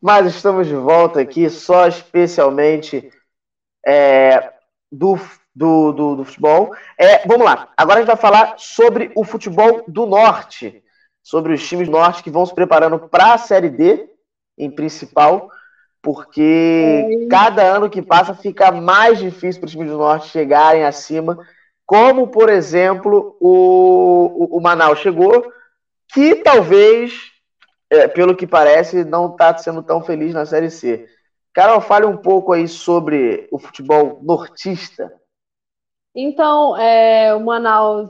Mas estamos de volta aqui só especialmente é, do, do, do, do, futebol. É, vamos lá, agora a gente vai falar sobre o futebol do Norte, sobre os times do Norte que vão se preparando para a Série D, em principal, porque cada ano que passa fica mais difícil para os times do Norte chegarem acima, como, por exemplo, o, o, o Manaus chegou, que talvez é, pelo que parece, não está sendo tão feliz na Série C. Carol, fale um pouco aí sobre o futebol nortista. Então, é, o Manaus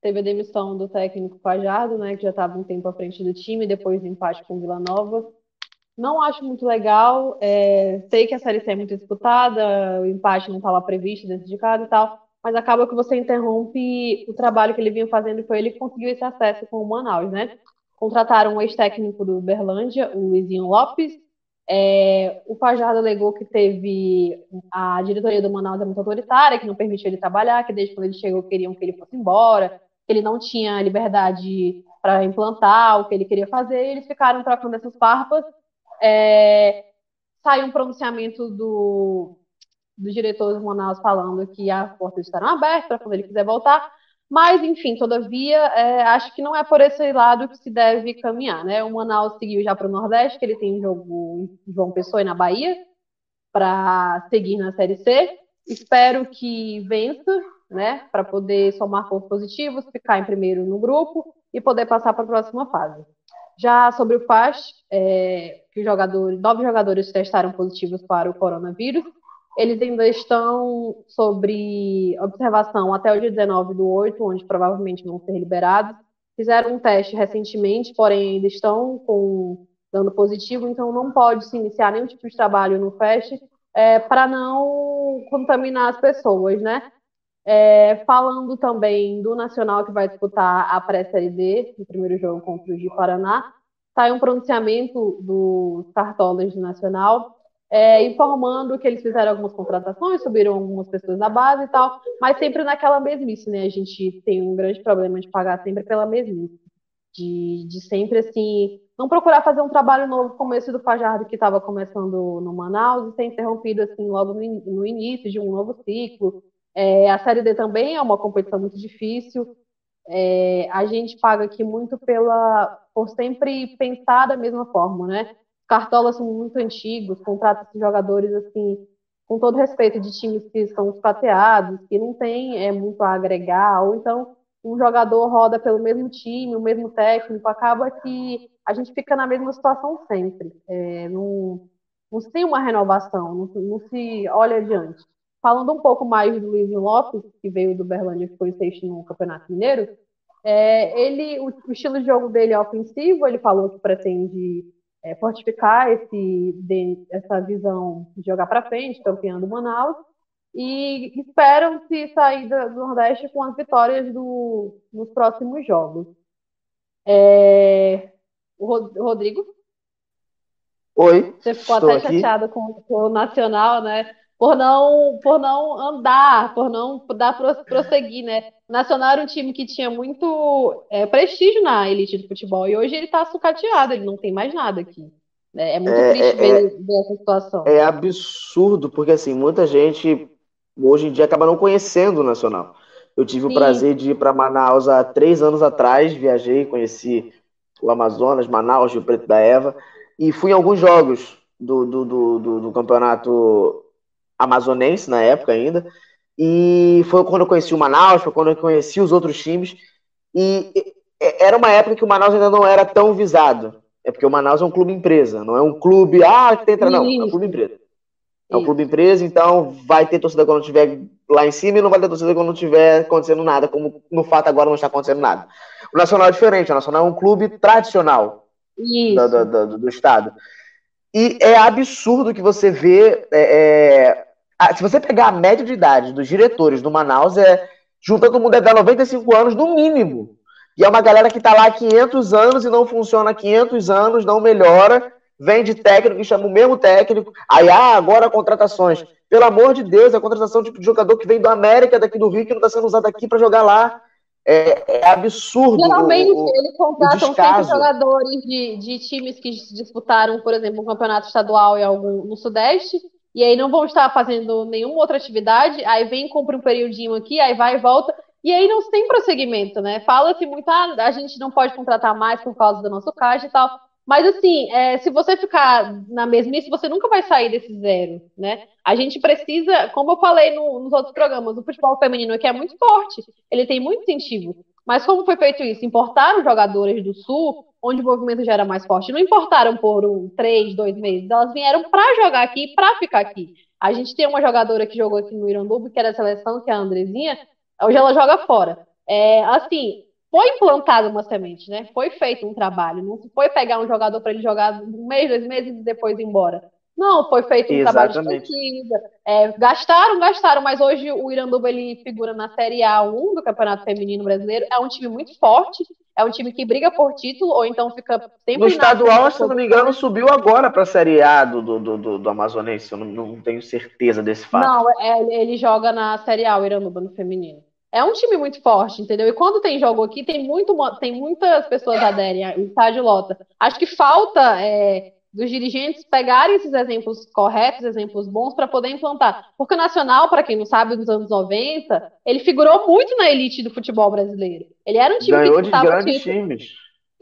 teve a demissão do técnico Fajardo, né, que já estava um tempo à frente do time, depois do empate com Vila Nova. Não acho muito legal, é, sei que a Série C é muito disputada, o empate não estava previsto dentro de casa e tal, mas acaba que você interrompe o trabalho que ele vinha fazendo foi ele que conseguiu esse acesso com o Manaus, né? Contrataram um ex-técnico do Berlândia, o Luizinho Lopes. É, o Fajardo alegou que teve a diretoria do Manaus é muito autoritária, que não permitiu ele trabalhar, que desde quando ele chegou queriam que ele fosse embora, que ele não tinha liberdade para implantar o que ele queria fazer, e eles ficaram trocando essas farpas. É, saiu um pronunciamento do, do diretor do Manaus falando que as portas estarão abertas para quando ele quiser voltar, mas, enfim, todavia, é, acho que não é por esse lado que se deve caminhar, né? O Manaus seguiu já para o Nordeste, que ele tem jogo em João Pessoa e na Bahia, para seguir na Série C. Espero que vença, né? Para poder somar pontos positivos, ficar em primeiro no grupo e poder passar para a próxima fase. Já sobre o FAS, é, que jogadores, nove jogadores testaram positivos para o coronavírus eles ainda estão sobre observação até o dia 19 do 8, onde provavelmente vão ser liberados. Fizeram um teste recentemente, porém ainda estão com dando positivo, então não pode se iniciar nenhum tipo de trabalho no FEST é, para não contaminar as pessoas, né? É, falando também do Nacional que vai disputar a pré-série D, no primeiro jogo contra o de Paraná, sai um pronunciamento dos cartolas do Nacional é, informando que eles fizeram algumas contratações, subiram algumas pessoas da base e tal, mas sempre naquela mesmice, né? A gente tem um grande problema de pagar sempre pela mesmice. De, de sempre, assim, não procurar fazer um trabalho novo como esse do Fajardo que estava começando no Manaus e ser interrompido, assim, logo no, no início de um novo ciclo. É, a Série D também é uma competição muito difícil. É, a gente paga aqui muito pela por sempre pensar da mesma forma, né? Cartolas são muito antigos, contrata-se jogadores assim, com todo respeito, de times que são prateados, que não tem é, muito a agregar, ou então um jogador roda pelo mesmo time, o mesmo técnico, acaba que a gente fica na mesma situação sempre. É, não, não se tem uma renovação, não, não, se olha adiante. Falando um pouco mais do Luiz Lopes, que veio do Berlândia e foi sexto no Campeonato Mineiro, é, ele, o, o, estilo de jogo dele é ofensivo, ele falou que pretende é, fortificar esse, de, essa visão de jogar para frente, campeão do Manaus, e esperam se sair do Nordeste com as vitórias do, nos próximos jogos. É, o Rodrigo? Oi. Você ficou até chateado com, com, o Nacional, né? Por não, por não andar, por não dar prosseguir, né? Nacional era um time que tinha muito é, prestígio na elite do futebol e hoje ele está sucateado, ele não tem mais nada aqui. É, é muito é, triste é, ver, é, ver, essa situação. É absurdo, porque assim, muita gente hoje em dia acaba não conhecendo o Nacional. Eu tive Sim. o prazer de ir para Manaus há três anos atrás, viajei, conheci o Amazonas, Manaus, Rio Preto da Eva, e fui em alguns jogos do, do, do, do, do campeonato amazonense na época ainda. E foi quando eu conheci o Manaus, foi quando eu conheci os outros times. E era uma época que o Manaus ainda não era tão visado. É porque o Manaus é um clube empresa, não é um clube, ah, que tem não, é um clube empresa. É um clube empresa, então vai ter torcida quando estiver lá em cima e não vai ter torcida quando não estiver acontecendo nada, como no fato agora não está acontecendo nada. O Nacional é diferente, o Nacional é um clube tradicional do, do, do, do, Estado. E é absurdo que você vê é, é, se você pegar a média de idade dos diretores do Manaus, é juntando todo mundo é 95 anos no mínimo. E é uma galera que está lá há 500 anos e não funciona há 500 anos, não melhora, vem de técnico e chama o mesmo técnico. Aí, ah, agora contratações. Pelo amor de Deus, a contratação tipo de jogador que vem do América, daqui do Rio, que não está sendo usado aqui para jogar lá. É, é absurdo. Geralmente o, eles contratam sempre jogadores de, de times que disputaram, por exemplo, um campeonato estadual em algum, no Sudeste, e aí não vão estar fazendo nenhuma outra atividade, aí vem, compra um periodinho aqui, aí vai e volta, e aí não tem prosseguimento, né? Fala-se muito, ah, a gente não pode contratar mais por causa do nosso caixa e tal. Mas assim, é, se você ficar na mesmice, você nunca vai sair desse zero, né? A gente precisa, como eu falei no, nos outros programas, o futebol feminino aqui é muito forte, ele tem muito incentivo. Mas como foi feito isso? Importaram jogadores do Sul, onde o movimento já era mais forte. Não importaram por um, três, dois meses. Elas vieram para jogar aqui, para ficar aqui. A gente tem uma jogadora que jogou aqui no Iranduba, que era a seleção, que é a Andrezinha. Hoje ela joga fora. É, assim, foi implantada uma semente, né? Foi feito um trabalho. Não se foi pegar um jogador para ele jogar um mês, dois meses e depois ir embora. Não, foi feito um Exatamente. trabalho de pesquisa. É, gastaram, gastaram, mas hoje o Iranduba ele figura na Série A1 do Campeonato Feminino Brasileiro. É um time muito forte, é um time que briga por título, ou então fica sempre. No estadual, se não me engano, subiu agora para a Série A do, do, do, do Amazonense. Eu não, não, tenho certeza desse fato. Não, é, ele joga na Série A, o Iranduba, no feminino. É um time muito forte, entendeu? E quando tem jogo aqui, tem, muito, tem muitas pessoas aderem, o estádio lota. Acho que falta é, dos dirigentes pegarem esses exemplos corretos, exemplos bons, para poder implantar. Porque o Nacional, para quem não sabe, nos anos 90, ele figurou muito na elite do futebol brasileiro. Ele era um time Ganhou que de grandes times.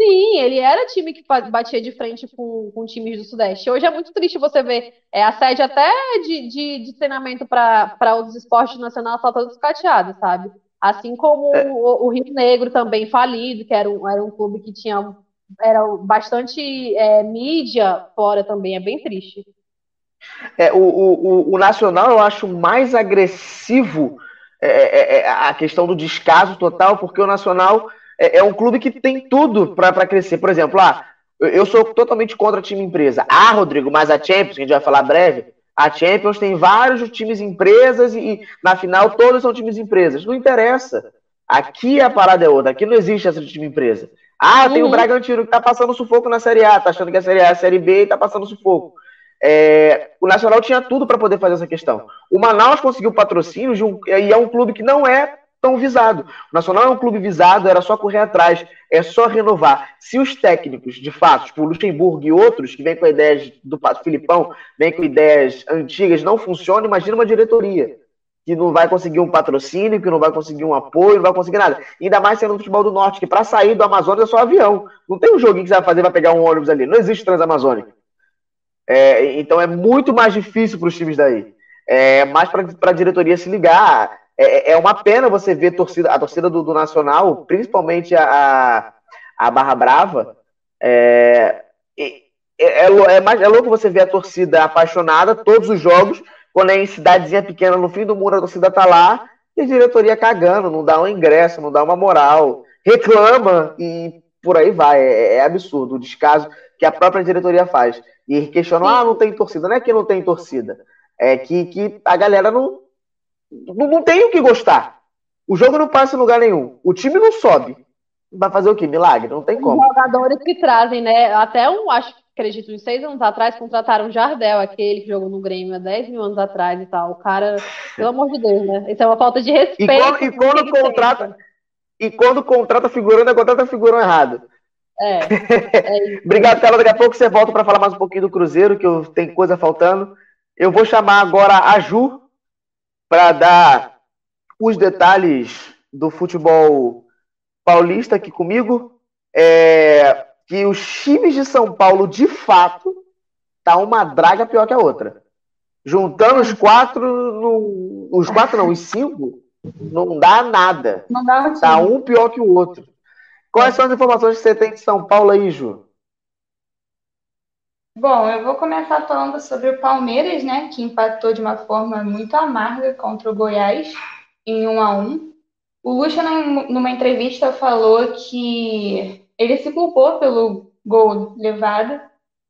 Sim, ele era time que batia de frente com, com times do Sudeste. Hoje é muito triste você ver é, a sede até de, de, de treinamento para os esportes nacionais só todos cateados, sabe? Assim como é. o, o, Rio Negro também falido, que era um, era um clube que tinha era bastante é, mídia fora também, é bem triste. É, o, o, o Nacional eu acho mais agressivo é, é, é a questão do descaso total, porque o Nacional é, é um clube que tem tudo para crescer. Por exemplo, ah, eu sou totalmente contra time empresa. Ah, Rodrigo, mas a Champions, que a gente vai falar breve, a Champions tem vários times empresas e, e na final todos são times empresas. Não interessa. Aqui a parada é outra. Aqui não existe essa de time empresa. Ah, tem uhum. o Bragantino que tá passando sufoco na Série A, tá achando que a Série A é a Série B e tá passando sufoco. É, o Nacional tinha tudo para poder fazer essa questão. O Manaus conseguiu patrocínio um, e é um clube que não é tão visado. O Nacional é um clube visado, era só correr atrás, é só renovar. Se os técnicos, de fato, tipo o Luxemburgo e outros, que vêm com ideias do Filipão, vêm com ideias antigas, não funcionam, imagina uma diretoria que não vai conseguir um patrocínio, que não vai conseguir um apoio, não vai conseguir nada. Ainda mais sendo no futebol do norte, que para sair do Amazonas é só avião. Não tem um joguinho que você vai fazer, vai pegar um ônibus ali. Não existe Transamazônica. É, então é muito mais difícil para os times daí. É mais para a diretoria se ligar. É, é, uma pena você ver torcida, a torcida do, do Nacional, principalmente a, a Barra Brava. É, é, é, é, mais, é louco você ver a torcida apaixonada todos os jogos quando é em cidadezinha pequena, no fim do mundo, a torcida tá lá e a diretoria cagando, não dá um ingresso, não dá uma moral, reclama e por aí vai. É, é absurdo o descaso que a própria diretoria faz. E questionam, ah, não tem torcida. Não é que não tem torcida, é que, que a galera não, não, não tem o que gostar. O jogo não passa em lugar nenhum. O time não sobe. Vai fazer o quê? Milagre? Não tem como. Os jogadores que trazem, né? Até um, acho acredito, uns seis anos atrás, contrataram Jardel, aquele que jogou no Grêmio há 10 mil anos atrás e tal. O cara, pelo amor de Deus, né? Isso é uma falta de respeito. E quando, e quando contrata, e quando contrata figurando, é contrata figurão errado. É. é Obrigado, Carla. Daqui a pouco você volta para falar mais um pouquinho do Cruzeiro, que eu tenho coisa faltando. Eu vou chamar agora a Ju para dar os detalhes do futebol paulista aqui comigo. É, que os times de São Paulo, de fato, tá uma draga pior que a outra. Juntando os quatro, no, os quatro não, os cinco, não dá nada. Não dá Tá um pior que o outro. Quais são as informações que você tem de São Paulo aí, Ju? Bom, eu vou começar falando sobre o Palmeiras, né, que empatou de uma forma muito amarga contra o Goiás em 1 a 1. O Lucha, numa entrevista, falou que ele se culpou pelo gol levado,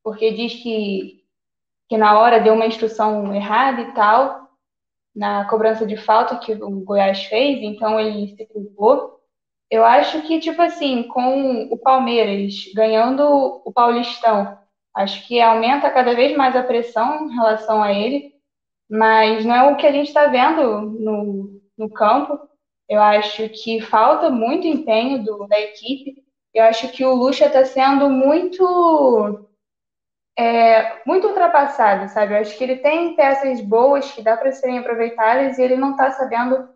porque diz que, que na hora deu uma instrução errada e tal, na cobrança de falta que o Goiás fez, então ele se culpou. Eu acho que, tipo assim, com o Palmeiras ganhando o Paulistão, acho que aumenta cada vez mais a pressão em relação a ele, mas não é o que a gente está vendo no, no campo. Eu acho que falta muito empenho do, da equipe. Eu acho que o Lucha está sendo muito é, muito ultrapassado, sabe? Eu acho que ele tem peças boas que dá para serem aproveitadas e ele não está sabendo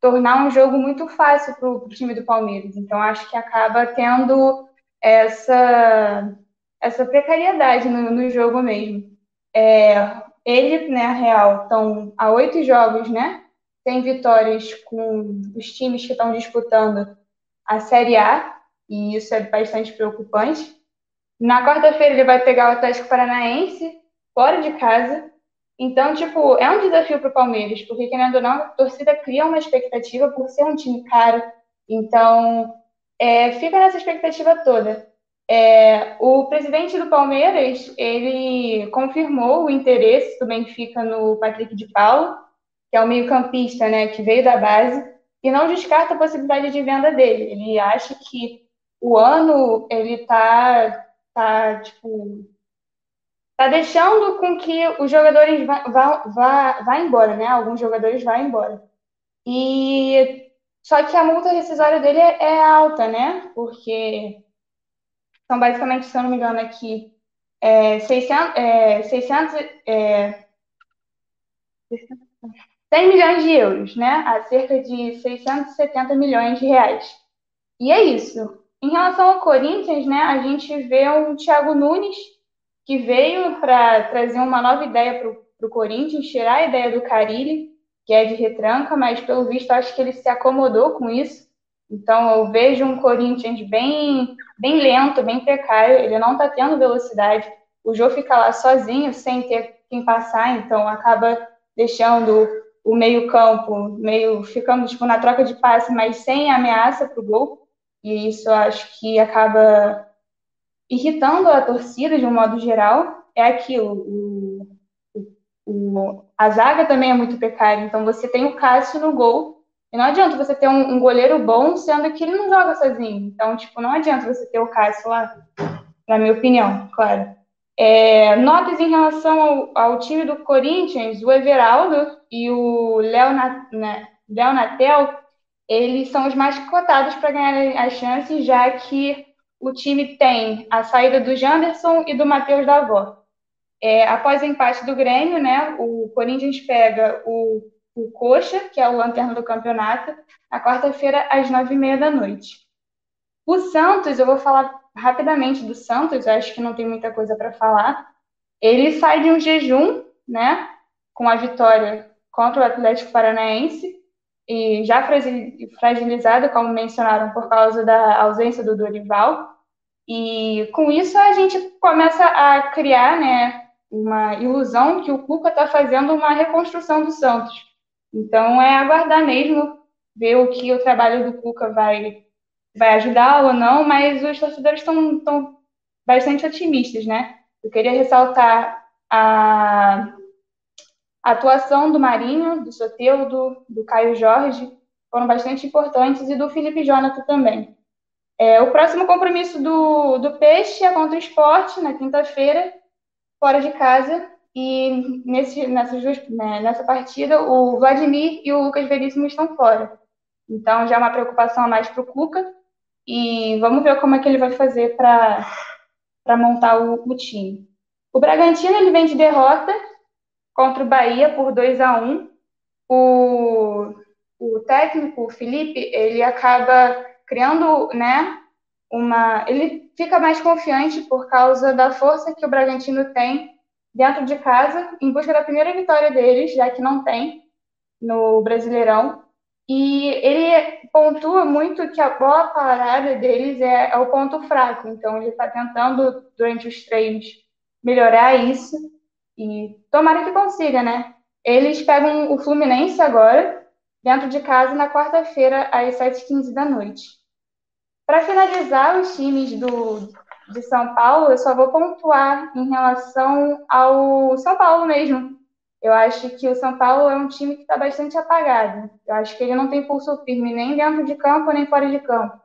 tornar um jogo muito fácil para o time do Palmeiras. Então acho que acaba tendo essa essa precariedade no, no jogo mesmo. É, ele, né, a Real, estão há oito jogos, né? Tem vitórias com os times que estão disputando a Série A, e isso é bastante preocupante. Na quarta-feira ele vai pegar o Atlético Paranaense, fora de casa. Então, tipo, é um desafio para o Palmeiras, porque, querendo ou não, a torcida cria uma expectativa por ser um time caro. Então, é, fica nessa expectativa toda. É, o presidente do Palmeiras, ele confirmou o interesse do Benfica no Patrick de Paulo, que é o meio-campista, né, que veio da base, e não descarta a possibilidade de venda dele. Ele acha que o ano ele tá tá, tipo, tá deixando com que os jogadores vá, vá, vá, vá embora, né? Alguns jogadores vão embora. E só que a multa rescisória dele é, é alta, né? Porque são basicamente, se eu não me engano, aqui é, 600, é, 600 é, 100 milhões de euros, né? A cerca de 670 milhões de reais. E é isso. Em relação ao Corinthians, né, a gente vê um Thiago Nunes que veio para trazer uma nova ideia para o Corinthians, tirar a ideia do Carilli, que é de retranca, mas pelo visto acho que ele se acomodou com isso. Então eu vejo um Corinthians bem, bem lento, bem precário, ele não está tendo velocidade. O Jô fica lá sozinho, sem ter quem passar, então acaba deixando o meio-campo, meio ficando tipo, na troca de passe, mas sem ameaça para o gol e isso acho que acaba irritando a torcida de um modo geral. É aquilo, o, o, a zaga também é muito precária, então você tem o Cássio no gol, e não adianta você ter um, um, goleiro bom, sendo que ele não joga sozinho. Então, tipo, não adianta você ter o Cássio lá, na minha opinião, claro. É, notas em relação ao, ao, time do Corinthians, o Everaldo e o Léo, Natel eles são os mais cotados para ganhar as chances, já que o time tem a saída do Janderson e do Matheus Davó. É, após o empate do Grêmio, né, o Corinthians pega o, o Coxa, que é o lanterna do campeonato, na quarta-feira, às nove e meia da noite. O Santos, eu vou falar rapidamente do Santos, acho que não tem muita coisa para falar. Ele sai de um jejum, né, com a vitória contra o Atlético Paranaense, e já fragilizado, como mencionaram, por causa da ausência do Dorival. E com isso a gente começa a criar né, uma ilusão que o Cuca está fazendo uma reconstrução do Santos. Então é aguardar mesmo, ver o que o trabalho do Cuca vai, vai ajudar ou não, mas os torcedores estão bastante otimistas, né? Eu queria ressaltar a a atuação do Marinho, do Soteudo, do Caio Jorge foram bastante importantes e do Felipe Jonathan também. É, o próximo compromisso do, do Peixe é contra o Esporte, na quinta-feira, fora de casa. E nesse, nessas duas, né, nessa partida, o Vladimir e o Lucas Veríssimo estão fora. Então já é uma preocupação a mais para o Cuca. E vamos ver como é que ele vai fazer para montar o, o time. O Bragantino ele vem de derrota contra o Bahia por 2 a 1 o, o técnico, o Felipe, ele acaba criando, né, uma... Ele fica mais confiante por causa da força que o Bragantino tem dentro de casa, em busca da primeira vitória deles, já que não tem no Brasileirão. E ele pontua muito que a bola parada deles é, é o ponto fraco, então ele está tentando, durante os treinos, melhorar isso. E tomara que consiga, né? Eles pegam o Fluminense agora, dentro de casa, na quarta-feira, às 7h15 da noite. Para finalizar os times do, de São Paulo, eu só vou pontuar em relação ao São Paulo mesmo. Eu acho que o São Paulo é um time que está bastante apagado. Eu acho que ele não tem pulso firme nem dentro de campo, nem fora de campo.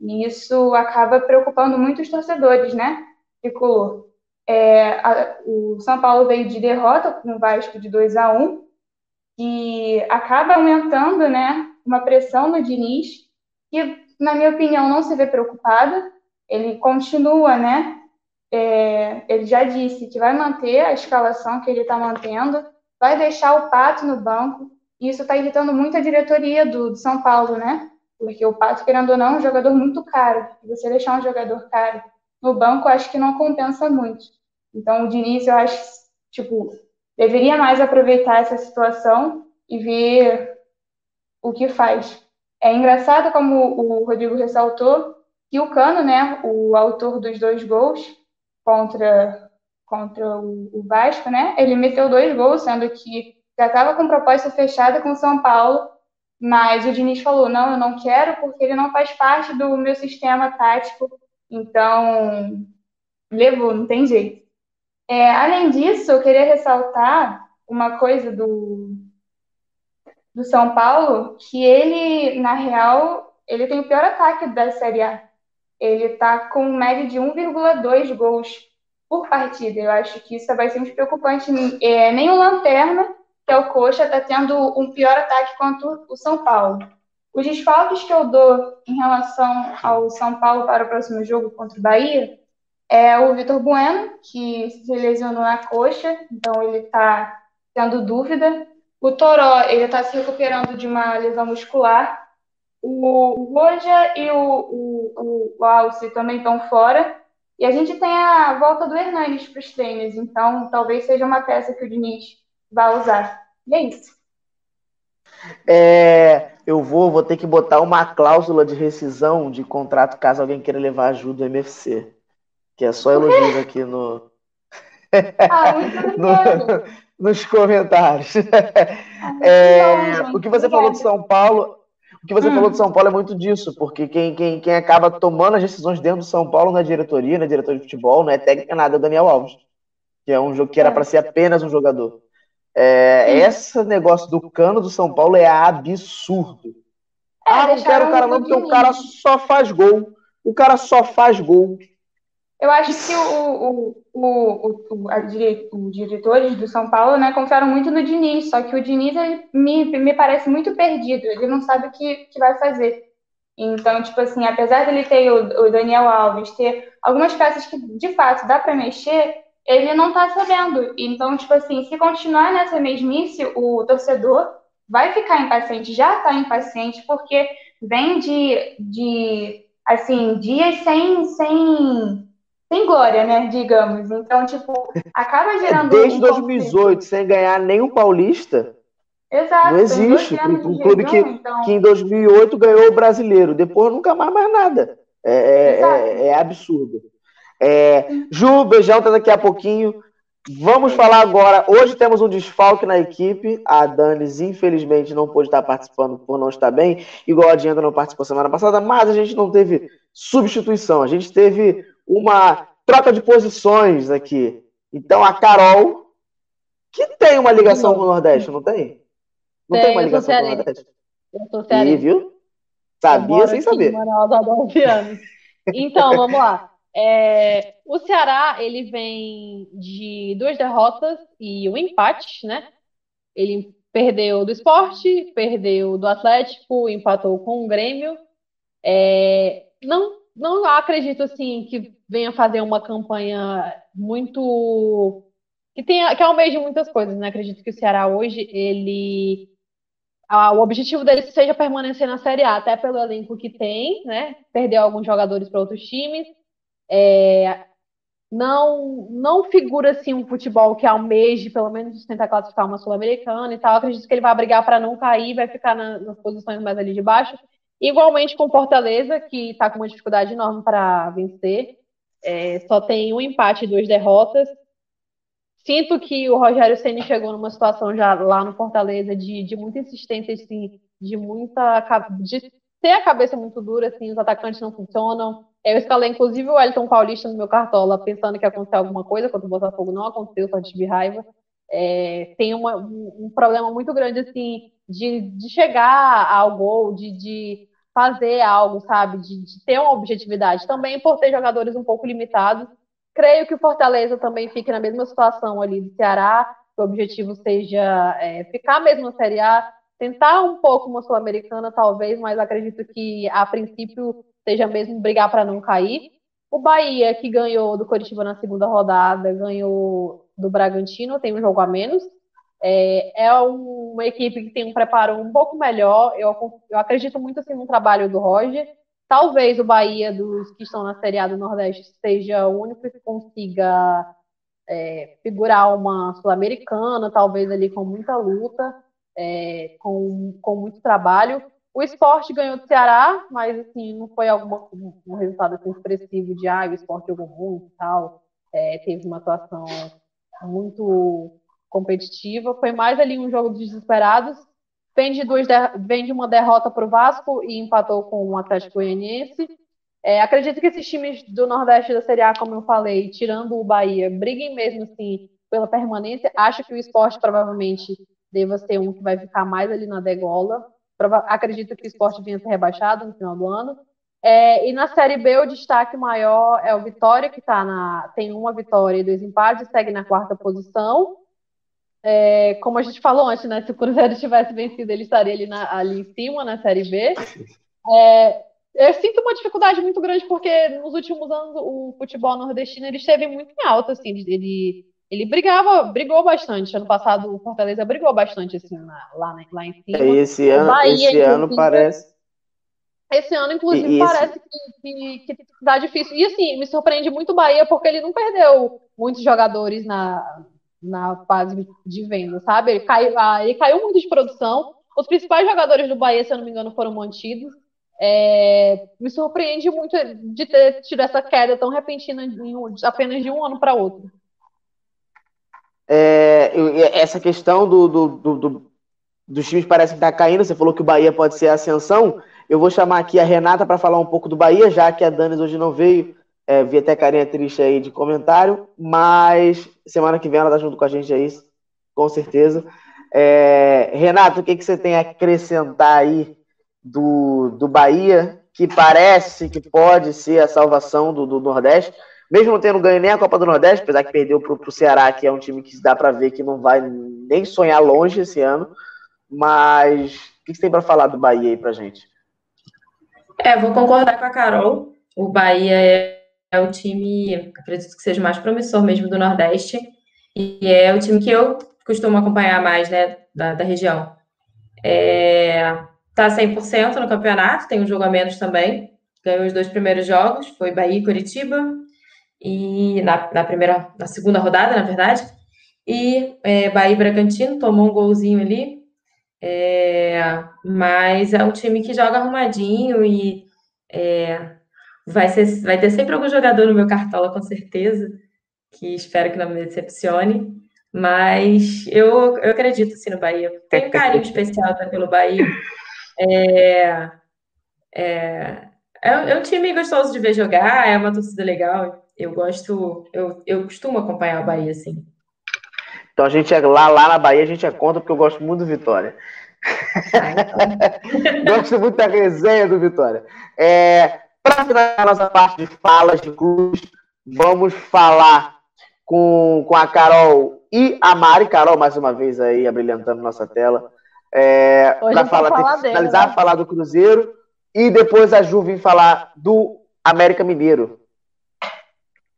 E isso acaba preocupando muito os torcedores, né? Tricolor. É, a, o São Paulo veio de derrota com o Vasco de 2 a 1 e acaba aumentando né, uma pressão no Diniz, que, na minha opinião, não se vê preocupada. Ele continua, né? É, ele já disse que vai manter a escalação que ele está mantendo, vai deixar o Pato no banco, e isso está irritando muito a diretoria do, do São Paulo, né? Porque o Pato, querendo ou não, é um jogador muito caro. Você deixar um jogador caro no banco, acho que não compensa muito. Então, o Diniz, eu acho, tipo, deveria mais aproveitar essa situação e ver o que faz. É engraçado como o Rodrigo ressaltou que o Cano, né, o autor dos dois gols contra, contra o, Vasco, né, ele meteu dois gols, sendo que já estava com proposta fechada com o São Paulo, mas o Diniz falou, não, eu não quero porque ele não faz parte do meu sistema tático, então levou, não tem jeito. É, além disso, eu queria ressaltar uma coisa do, do São Paulo, que ele, na real, ele tem o pior ataque da Série A. Ele está com média de 1,2 gols por partida. Eu acho que isso é bastante preocupante. É, nem o Lanterna, que é o Coxa, está tendo um pior ataque quanto o São Paulo. Os desfalques que eu dou em relação ao São Paulo para o próximo jogo contra o Bahia é o Vitor Bueno, que se lesionou na coxa, então ele está tendo dúvida. O Toró, ele está se recuperando de uma lesão muscular. O Roja e o, o, o Alce também estão fora. E a gente tem a volta do Hernanes para os treinos, então talvez seja uma peça que o Diniz vai usar. E é isso. É, eu vou, vou ter que botar uma cláusula de rescisão de contrato caso alguém queira levar ajuda do MFC. Que é só elogios aqui no. Ah, no, nos comentários. É, o que você falou de São Paulo, o que você hum. falou de São Paulo é muito disso, porque quem, quem, quem acaba tomando as decisões dentro do São Paulo na diretoria, na diretoria de futebol, não é técnica nada, é o Daniel Alves, que é um jogo que era é. para ser apenas um jogador. É, esse negócio do cano do São Paulo é absurdo. É, ah, não quero o cara não, porque o cara só faz gol. O cara só faz gol. Eu acho que o, o, o, o, a, os diretores do São Paulo né, confiaram muito no Diniz, só que o Diniz me, me parece muito perdido, ele não sabe o que, que vai fazer. Então, tipo assim, apesar dele ter o, o Daniel Alves, ter algumas peças que de fato dá para mexer, ele não tá sabendo. Então, tipo assim, se continuar nessa mesmice, o torcedor vai ficar impaciente, já está impaciente, porque vem de, de assim, dias sem, sem sem glória, né? Digamos. Então, tipo, acaba gerando. Desde um 2018, sem ganhar nenhum paulista. Exato. Não existe. Um clube que, então... que em 2008 ganhou o brasileiro, depois nunca mais mais nada. É, é, é, é absurdo. É, Ju, beijão, tá daqui a pouquinho. Vamos falar agora. Hoje temos um desfalque na equipe. A Danis, infelizmente, não pôde estar participando por não estar bem, igual a Diana não participou semana passada, mas a gente não teve substituição. A gente teve uma troca de posições aqui. Então a Carol, que tem uma ligação com o Nordeste, não tem? Não tem, tem uma ligação com o Nordeste? Eu tô sério. viu? Sabia sem saber. Então, vamos lá. É, o Ceará, ele vem de duas derrotas e um empate, né? Ele perdeu do esporte, perdeu do Atlético, empatou com o Grêmio. É, não não acredito assim que venha fazer uma campanha muito que tenha que almeje muitas coisas, né? Acredito que o Ceará hoje ele o objetivo dele seja permanecer na Série A, até pelo elenco que tem, né? Perder alguns jogadores para outros times. É, não não figura assim um futebol que almeje pelo menos tentar classificar uma sul-americana e tal. Acredito que ele vai brigar para não cair, vai ficar na, nas posições mais ali de baixo. Igualmente com Fortaleza, que está com uma dificuldade enorme para vencer. É, só tem um empate e duas derrotas. Sinto que o Rogério Ceni chegou numa situação já lá no Fortaleza de, de muita insistência, assim, de muita de ter a cabeça muito dura, assim, os atacantes não funcionam. Eu escalei, inclusive, o Elton Paulista no meu cartola, pensando que ia acontecer alguma coisa, quando o Botafogo não aconteceu, só tive raiva. É, tem uma, um, um, problema muito grande, assim, de, de chegar ao gol, de, de fazer algo, sabe? De, de, ter uma objetividade. Também por ter jogadores um pouco limitados. Creio que o Fortaleza também fique na mesma situação ali do Ceará, que o objetivo seja é, ficar mesmo na Série A, tentar um pouco uma Sul-Americana, talvez, mas acredito que a princípio seja mesmo brigar para não cair. O Bahia, que ganhou do Coritiba na segunda rodada, ganhou do Bragantino, tem um jogo a menos. É, é uma equipe que tem um preparo um pouco melhor. Eu, eu acredito muito assim, no trabalho do Roger. Talvez o Bahia, dos que estão na Série A do Nordeste, seja o único que consiga é, figurar uma Sul-Americana, talvez ali com muita luta, é, com, com muito trabalho. O esporte ganhou do Ceará, mas assim, não foi alguma, um resultado assim, expressivo de ah, o esporte jogou muito e tal. É, teve uma atuação muito competitiva. Foi mais ali um jogo de desesperados. Vem de, duas vem de uma derrota para o Vasco e empatou com o Atlético Goianiense. É, acredito que esses times do Nordeste da Série A, como eu falei, tirando o Bahia, briguem mesmo assim pela permanência. Acho que o esporte provavelmente deva ser um que vai ficar mais ali na degola. Acredito que o esporte venha ser rebaixado no final do ano. É, e na Série B, o destaque maior é o Vitória, que tá na, tem uma vitória e dois empates, segue na quarta posição. É, como a gente falou antes, né, se o Cruzeiro tivesse vencido, ele estaria ali, na, ali em cima na Série B. É, eu sinto uma dificuldade muito grande porque nos últimos anos o futebol nordestino ele esteve muito em alta, assim, ele, ele brigava, brigou bastante. Ano passado o Fortaleza brigou bastante assim na, lá, lá em cima. Esse ano, Bahia, esse ano parece esse ano, inclusive, parece que, que, que dá difícil. E assim, me surpreende muito o Bahia, porque ele não perdeu muitos jogadores na, na fase de venda, sabe? Ele caiu, ah, ele caiu muito de produção. Os principais jogadores do Bahia, se eu não me engano, foram mantidos. É, me surpreende muito de ter tido essa queda tão repentina em, apenas de um ano para outro. É, essa questão do, do, do, do, dos times parece que está caindo. Você falou que o Bahia pode ser a ascensão. Eu vou chamar aqui a Renata para falar um pouco do Bahia, já que a Danis hoje não veio. É, vi até carinha triste aí de comentário, mas semana que vem ela tá junto com a gente aí, com certeza. É, Renato, o que, que você tem a acrescentar aí do, do Bahia, que parece que pode ser a salvação do, do Nordeste, mesmo não tendo ganho nem a Copa do Nordeste, apesar que perdeu para o Ceará, que é um time que dá para ver que não vai nem sonhar longe esse ano. Mas o que você tem para falar do Bahia aí para gente? É, vou concordar com a Carol. O Bahia é, é o time, acredito que seja mais promissor mesmo do Nordeste. E é o time que eu costumo acompanhar mais, né, da, da região. É, tá 100% no campeonato, tem um jogo a menos também. Ganhou os dois primeiros jogos, foi Bahia e Curitiba. E na, na primeira, na segunda rodada, na verdade. E é, Bahia e Bragantino tomou um golzinho ali, é, mas é um time que joga arrumadinho e é, vai, ser, vai ter sempre algum jogador no meu cartola, com certeza, que espero que não me decepcione. Mas eu, eu acredito assim, no Bahia. Tenho um carinho especial tá, pelo Bahia. É, é, é, é, um time gostoso de ver jogar, é uma torcida legal. Eu gosto, eu, eu costumo acompanhar o Bahia, assim. Então a gente é lá, lá na Bahia, a gente é contra, porque eu gosto muito do Vitória. gosto muito da resenha do Vitória. É, Para finalizar a nossa parte de falas de clubes, vamos falar com, com a Carol e a Mari. Carol, mais uma vez aí, abrilhantando nossa tela. É, para falar, falar finalizar, né? falar do Cruzeiro e depois a Ju vir falar do América Mineiro.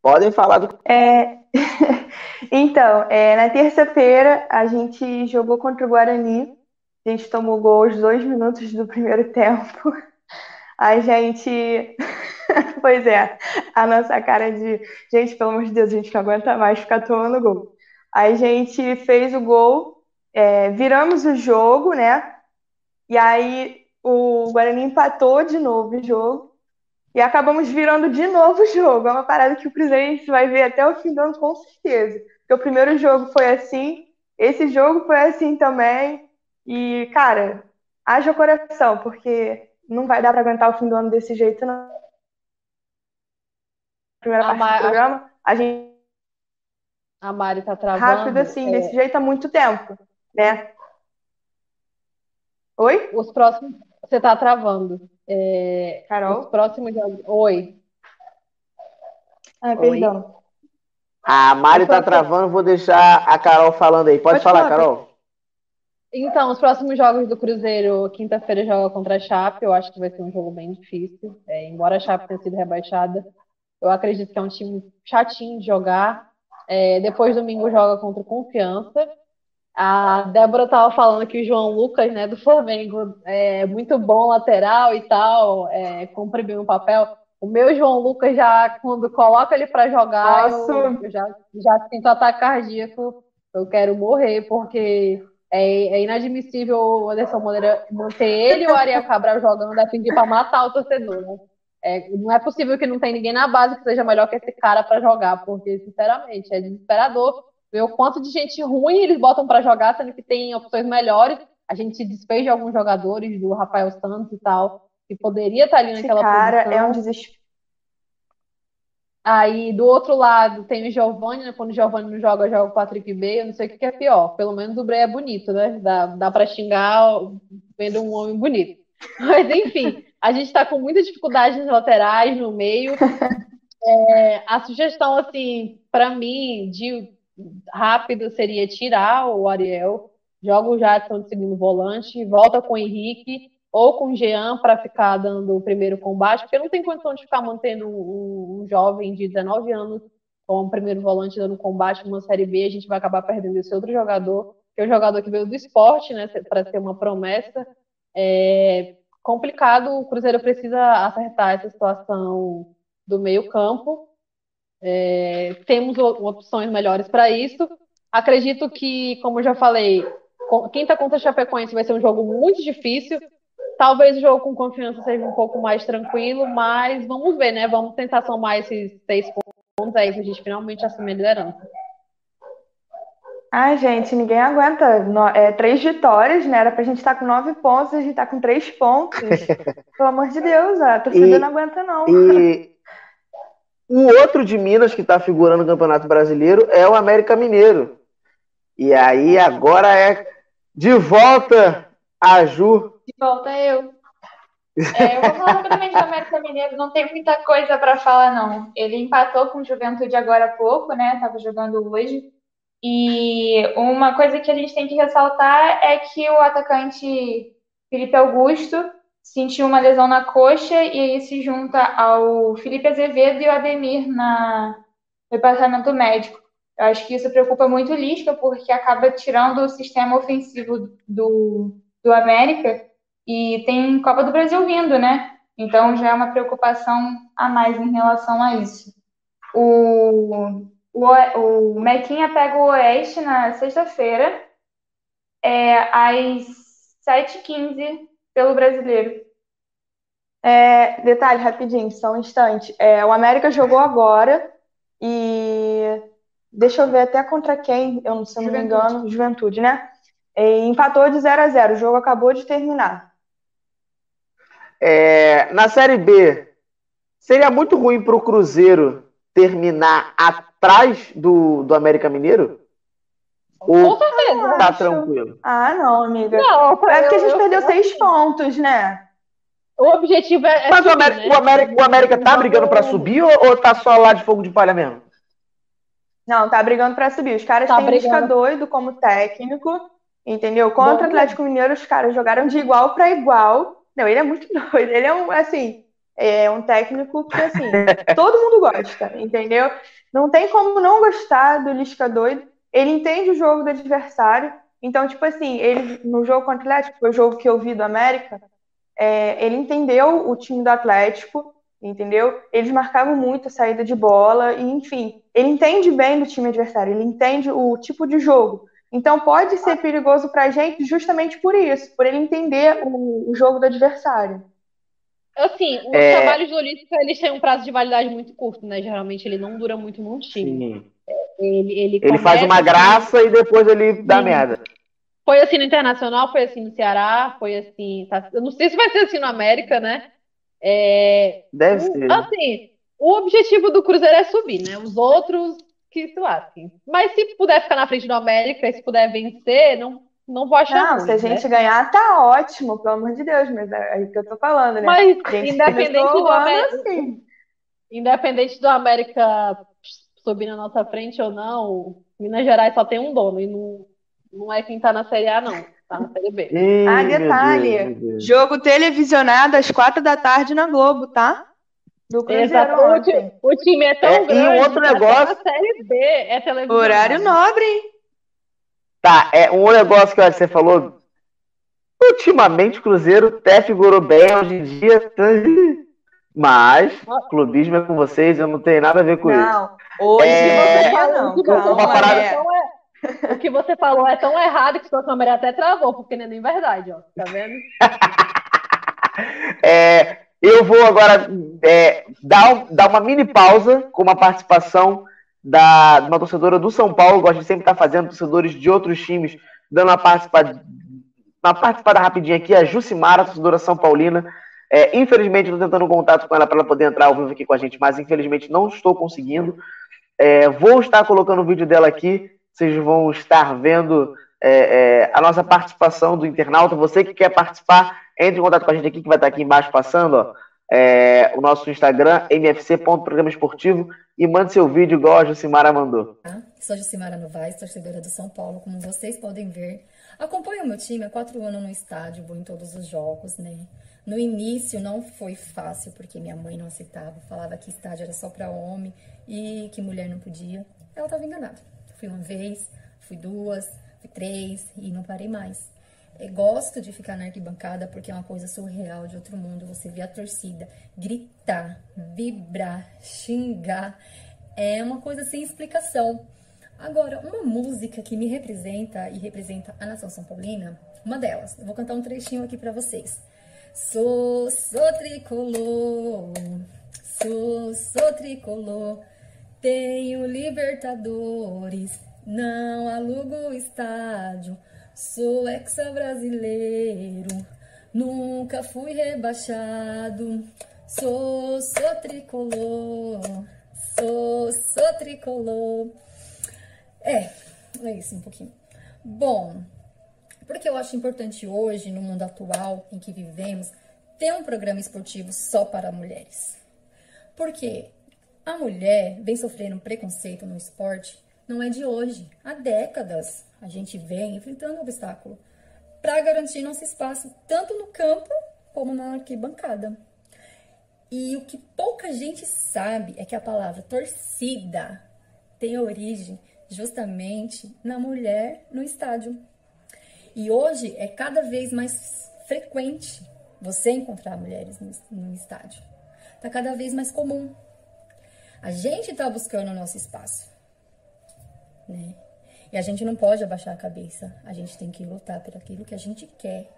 Podem falar do. É... Então, é, na terça-feira a gente jogou contra o Guarani. A gente tomou gol aos dois minutos do primeiro tempo. A gente. pois é, a nossa cara de. Gente, pelo amor de Deus, a gente não aguenta mais ficar tomando gol. A gente fez o gol, é, viramos o jogo, né? E aí o Guarani empatou de novo o jogo. E acabamos virando de novo o jogo. É uma parada que o Cruzeiro vai ver até o fim do ano, com certeza. Porque o primeiro jogo foi assim, esse jogo foi assim também. E, cara, haja coração, porque não vai dar para aguentar o fim do ano desse jeito, não. Primeira a parte do programa, a gente. A Mari tá travando. Rápido assim, é... desse jeito há muito tempo, né? Oi? Os próximos. Você tá travando. É... Carol? Os próximos. Oi. Ah, perdão. A Mari tá travando, vou deixar a Carol falando aí. Pode, Pode falar, falar, Carol. Então, os próximos jogos do Cruzeiro, quinta-feira joga contra a Chape, eu acho que vai ser um jogo bem difícil. É, embora a Chape tenha sido rebaixada, eu acredito que é um time chatinho de jogar. É, depois, domingo, joga contra o Confiança. A Débora estava falando que o João Lucas, né, do Flamengo, é muito bom lateral e tal, é, cumpre bem o papel. O meu João Lucas já, quando coloca ele para jogar, eu, eu, já, já sinto ataque cardíaco. Eu quero morrer, porque é, é inadmissível o Anderson Moreira manter ele e o Ariel Cabral jogando a pedir para matar o torcedor. Né? É, não é possível que não tenha ninguém na base que seja melhor que esse cara para jogar, porque, sinceramente, é desesperador ver o quanto de gente ruim eles botam para jogar, sendo que tem opções melhores. A gente desfez de alguns jogadores, do Rafael Santos e tal, que poderia estar ali naquela esse cara posição. é um desespero. Aí, do outro lado, tem o Giovanni, né? Quando o Giovanni não joga, joga o Patrick B. Eu não sei o que é pior. Pelo menos o Bray é bonito, né? Dá, dá para xingar vendo um homem bonito. Mas, enfim, a gente está com muita dificuldade nas laterais, no meio. É, a sugestão, assim, para mim, de rápido, seria tirar o Ariel, joga o Jadson de segundo volante, volta com o Henrique ou com o Jean para ficar dando o primeiro combate, porque não tem condição de ficar mantendo um, um jovem de 19 anos como primeiro volante dando combate numa Série B, a gente vai acabar perdendo esse outro jogador, que é o jogador que veio do esporte, né, para ser uma promessa. É complicado, o Cruzeiro precisa acertar essa situação do meio campo. É, temos opções melhores para isso. Acredito que, como eu já falei, quinta contra Chapecoense vai ser um jogo muito difícil. Talvez o jogo com confiança seja um pouco mais tranquilo, mas vamos ver, né? Vamos tentar somar esses seis pontos aí para a gente finalmente assumir a liderança. Ai, gente, ninguém aguenta. É, três vitórias, né? Era pra gente estar tá com nove pontos, a gente tá com três pontos. Pelo amor de Deus, a torcida e, não aguenta, não. E o outro de Minas que tá figurando no Campeonato Brasileiro é o América Mineiro. E aí agora é de volta a Ju de volta eu. É, eu vou falar rapidamente do América Mineiro, não tem muita coisa para falar, não. Ele empatou com o Juventude agora há pouco, né? Tava jogando hoje. E uma coisa que a gente tem que ressaltar é que o atacante Felipe Augusto sentiu uma lesão na coxa e aí se junta ao Felipe Azevedo e o Ademir na, no departamento médico. Eu acho que isso preocupa muito o Lisca, porque acaba tirando o sistema ofensivo do, do América e tem Copa do Brasil vindo, né? Então já é uma preocupação a mais em relação a isso. O, o, o Mequinha pega o Oeste na sexta-feira, é, às 7h15, pelo brasileiro. É, detalhe, rapidinho, só um instante. É, o América jogou agora e deixa eu ver até contra quem, eu, se eu não me engano, Juventude, né? E empatou de 0 a 0 O jogo acabou de terminar. É, na Série B, seria muito ruim para o Cruzeiro terminar atrás do, do América Mineiro? Ou Com certeza. Tá tranquilo? Ah, não, amiga. Não, é porque a gente perdeu seis pontos, né? O objetivo é. é Mas subir, o, América, né? o, América, o América tá brigando para subir ou, ou tá só lá de fogo de palha mesmo? Não, tá brigando para subir. Os caras tá têm brigando. Lisca doido como técnico, entendeu? Contra o Atlético Mineiro, os caras jogaram de igual para igual. Não, ele é muito doido. Ele é um, assim, é um técnico que, assim, todo mundo gosta, entendeu? Não tem como não gostar do Lisca doido. Ele entende o jogo do adversário. Então, tipo assim, ele no jogo contra o Atlético, foi o jogo que eu vi do América, é, ele entendeu o time do Atlético, entendeu? Eles marcavam muito a saída de bola, e enfim, ele entende bem do time adversário, ele entende o tipo de jogo. Então pode ser perigoso para a gente justamente por isso, por ele entender o, o jogo do adversário. Assim, os é... trabalhos do Olímpico, eles têm um prazo de validade muito curto, né? Geralmente ele não dura muito num time. Sim. Ele, ele, ele faz uma graça e depois ele dá Sim. merda. Foi assim no Internacional, foi assim no Ceará, foi assim. Tá... Eu não sei se vai ser assim no América, né? É... Deve ser. Assim, o objetivo do Cruzeiro é subir, né? Os outros que se lasquem. Mas se puder ficar na frente do América e se puder vencer, não, não vou achar. Não, ruim, se a gente né? ganhar, tá ótimo, pelo amor de Deus, mas é aí que eu tô falando, né? Mas independente do América. Assim. Independente do América subir na nossa frente ou não, Minas Gerais só tem um dono e não, não é quem tá na Série A, não. Tá na Série B. Ei, ah, detalhe. Deus, jogo televisionado às quatro da tarde na Globo, tá? Do Cruzeiro o, o time é tão é, grande. E um outro negócio. A Série B é televisão. Horário nobre, hein? Tá, é um negócio que eu acho que você falou. Ultimamente, o Cruzeiro até figurou bem hoje em dia. Tá mas, clubismo é com vocês, eu não tenho nada a ver com não, isso. Hoje é... você não. O que você, uma parada... é... o que você falou é tão errado que sua câmera até travou, porque não é nem verdade, ó. Tá vendo? é, eu vou agora é, dar, dar uma mini pausa com uma participação da, de uma torcedora do São Paulo. Gosto de sempre estar fazendo torcedores de outros times, dando uma participada, uma participada rapidinha aqui. A Jucimara, torcedora São Paulina. É, infelizmente, estou tentando contato com ela para ela poder entrar ao vivo aqui com a gente, mas infelizmente não estou conseguindo. É, vou estar colocando o vídeo dela aqui, vocês vão estar vendo é, é, a nossa participação do internauta. Você que quer participar, entre em contato com a gente aqui, que vai estar aqui embaixo passando, ó, é, o nosso Instagram, mfc.programa esportivo, e mande seu vídeo igual a Jucimara mandou. Sou Jucimara Novaes, torcedora do São Paulo, como vocês podem ver. Acompanho o meu time há quatro anos no estádio, vou em todos os jogos, né? No início não foi fácil, porque minha mãe não aceitava, falava que estádio era só para homem e que mulher não podia. Ela estava enganada. Fui uma vez, fui duas, fui três e não parei mais. Gosto de ficar na arquibancada porque é uma coisa surreal de outro mundo. Você vê a torcida gritar, vibrar, xingar. É uma coisa sem explicação. Agora, uma música que me representa e representa a nação São Paulina, uma delas. Eu vou cantar um trechinho aqui para vocês. Sou, sou tricolor, sou, sou tricolor. Tenho Libertadores, não alugo estádio. Sou exa brasileiro, nunca fui rebaixado. Sou, sou tricolor, sou, sou tricolor. É, é isso um pouquinho. Bom, porque eu acho importante hoje, no mundo atual em que vivemos, ter um programa esportivo só para mulheres. Porque a mulher vem sofrendo preconceito no esporte não é de hoje. Há décadas a gente vem enfrentando obstáculo para garantir nosso espaço tanto no campo como na arquibancada. E o que pouca gente sabe é que a palavra torcida tem origem justamente na mulher no estádio. E hoje é cada vez mais frequente você encontrar mulheres no estádio. Está cada vez mais comum. A gente está buscando o nosso espaço. Né? E a gente não pode abaixar a cabeça. A gente tem que lutar por aquilo que a gente quer.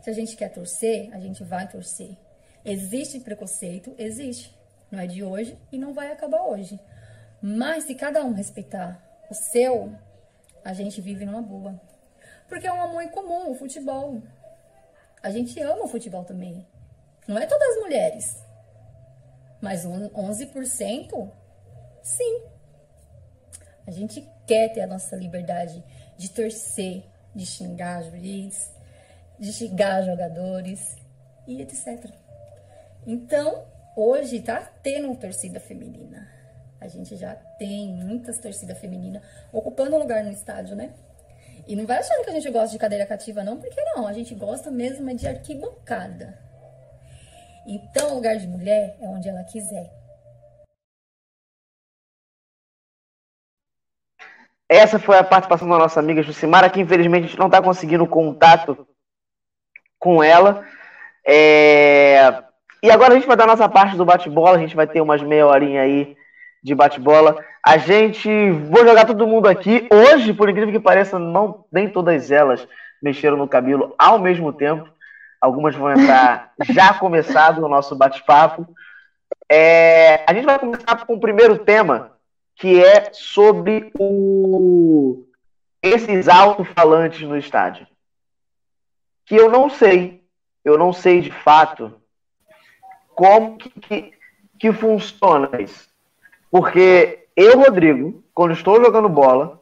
Se a gente quer torcer, a gente vai torcer. Existe preconceito? Existe. Não é de hoje e não vai acabar hoje. Mas se cada um respeitar o seu, a gente vive numa boa. Porque é um amor comum, o futebol. A gente ama o futebol também. Não é todas as mulheres. Mas 11%, sim. A gente quer ter a nossa liberdade de torcer, de xingar juiz, de xingar jogadores e etc. Então, hoje tá tendo torcida feminina. A gente já tem muitas torcidas femininas ocupando lugar no estádio, né? E não vai achando que a gente gosta de cadeira cativa, não, porque não. A gente gosta mesmo é de arquibancada. Então, o lugar de mulher é onde ela quiser. Essa foi a participação da nossa amiga Jucimara, que infelizmente a gente não está conseguindo contato com ela. É... E agora a gente vai dar a nossa parte do bate-bola, a gente vai ter umas meia horinha aí de bate-bola. A gente vou jogar todo mundo aqui. Hoje, por incrível que pareça, não nem todas elas mexeram no cabelo ao mesmo tempo. Algumas vão entrar já começado o nosso bate-papo. É, a gente vai começar com o primeiro tema, que é sobre o, esses alto-falantes no estádio. Que eu não sei, eu não sei de fato como que, que, que funciona isso. Porque eu, Rodrigo, quando estou jogando bola,